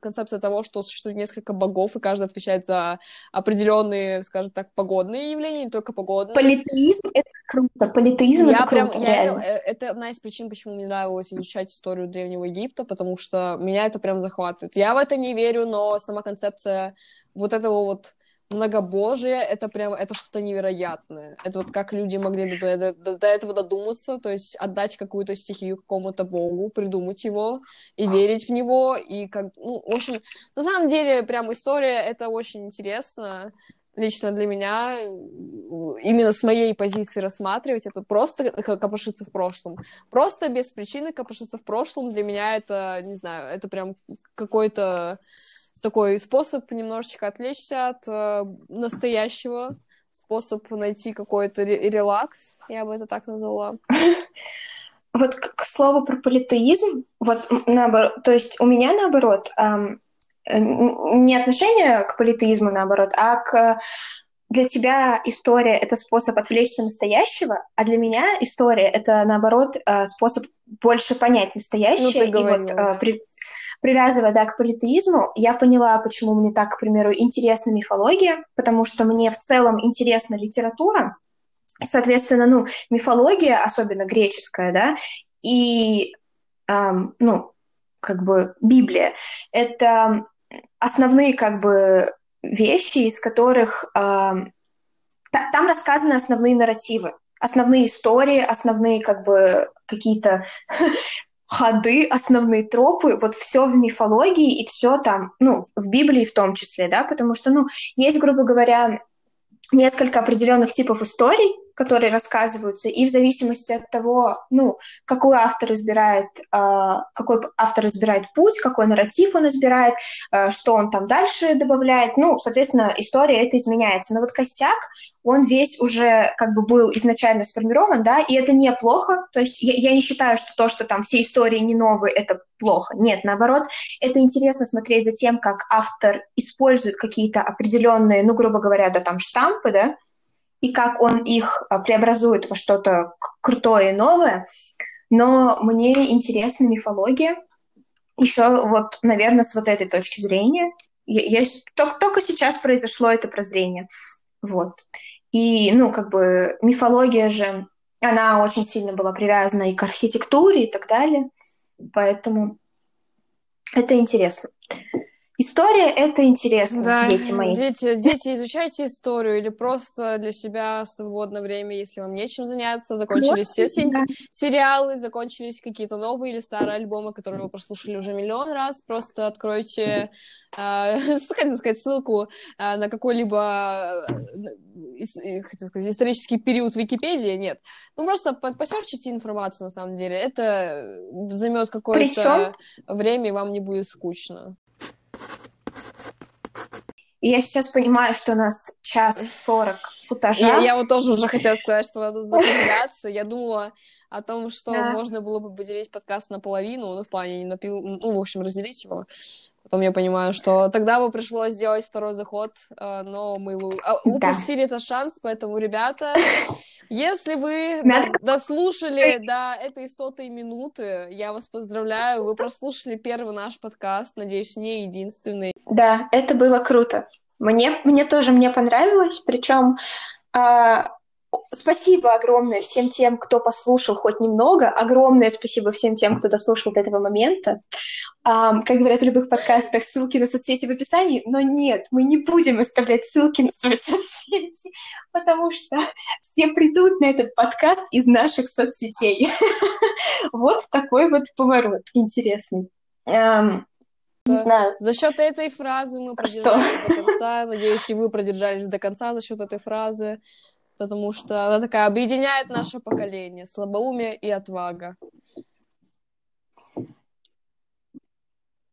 концепция того, что существует несколько богов, и каждый отвечает за определенные, скажем так, погодные явления, не только погодные. Политеизм — круто. Политеизм — это прям, круто, я это, э, это одна из причин, почему мне нравилось изучать историю Древнего Египта, потому что меня это прям захватывает. Я в это не верю, но сама концепция вот этого вот многобожие это прям это что-то невероятное. Это вот как люди могли до, до, до, до этого додуматься, то есть отдать какую-то стихию какому-то богу, придумать его и верить в него. И как, ну, в общем, на самом деле, прям история это очень интересно лично для меня, именно с моей позиции рассматривать, это просто копошиться в прошлом. Просто без причины копошиться в прошлом для меня это, не знаю, это прям какой-то такой способ немножечко отвлечься от э, настоящего, способ найти какой-то релакс, я бы это так назвала. Вот к, слову про политеизм, вот наоборот, то есть у меня наоборот, не отношение к политеизму наоборот, а к для тебя история — это способ отвлечься настоящего, а для меня история — это, наоборот, э, способ больше понять настоящее. Ну, и вот э, при, привязывая да, к политеизму, я поняла, почему мне так, к примеру, интересна мифология, потому что мне в целом интересна литература, соответственно, ну, мифология, особенно греческая, да, и, эм, ну, как бы Библия, это основные, как бы, вещи, из которых э, там рассказаны основные нарративы, основные истории, основные как бы какие-то ходы, основные тропы, вот все в мифологии и все там, ну, в Библии в том числе, да, потому что, ну, есть, грубо говоря, несколько определенных типов историй, которые рассказываются, и в зависимости от того, ну, какой автор избирает, э, какой автор избирает путь, какой нарратив он избирает, э, что он там дальше добавляет, ну, соответственно, история это изменяется. Но вот костяк, он весь уже как бы был изначально сформирован, да, и это неплохо, то есть я, я не считаю, что то, что там все истории не новые, это плохо. Нет, наоборот, это интересно смотреть за тем, как автор использует какие-то определенные, ну, грубо говоря, да, там штампы, да, и как он их а, преобразует во что-то крутое и новое. Но мне интересна мифология. Еще вот, наверное, с вот этой точки зрения. Я, я, только, только сейчас произошло это прозрение. Вот. И, ну, как бы мифология же, она очень сильно была привязана и к архитектуре и так далее. Поэтому это интересно. История — это интересно, да, дети мои. Дети, дети, изучайте историю или просто для себя свободное время, если вам нечем заняться. Закончились вот, все да. сериалы, закончились какие-то новые или старые альбомы, которые вы прослушали уже миллион раз. Просто откройте, э, сказать, ссылку э, на какой-либо э, хотел сказать, исторический период Википедии. Нет. Ну, просто посерчите информацию, на самом деле. Это займет какое-то время, и вам не будет скучно. И я сейчас понимаю, что у нас час сорок футажа. Я, я вот тоже уже хотела сказать, что надо закругляться. Я думала о том, что да. можно было бы поделить подкаст наполовину, ну, в плане, не напил... ну, в общем, разделить его. Потом я понимаю, что тогда бы пришлось сделать второй заход, э, но мы а, упустили да. этот шанс, поэтому, ребята, если вы Надо... дослушали до этой сотой минуты, я вас поздравляю, вы прослушали первый наш подкаст, надеюсь, не единственный. Да, это было круто. Мне, мне тоже мне понравилось, причем а, Спасибо огромное всем тем, кто послушал хоть немного. Огромное спасибо всем тем, кто дослушал до этого момента. Um, как говорят в любых подкастах, ссылки на соцсети в описании. Но нет, мы не будем оставлять ссылки на свои соцсети, потому что все придут на этот подкаст из наших соцсетей. Вот такой вот поворот интересный. Не знаю. За счет этой фразы мы продержались до конца. Надеюсь, и вы продержались до конца за счет этой фразы потому что она такая объединяет наше поколение, слабоумие и отвага.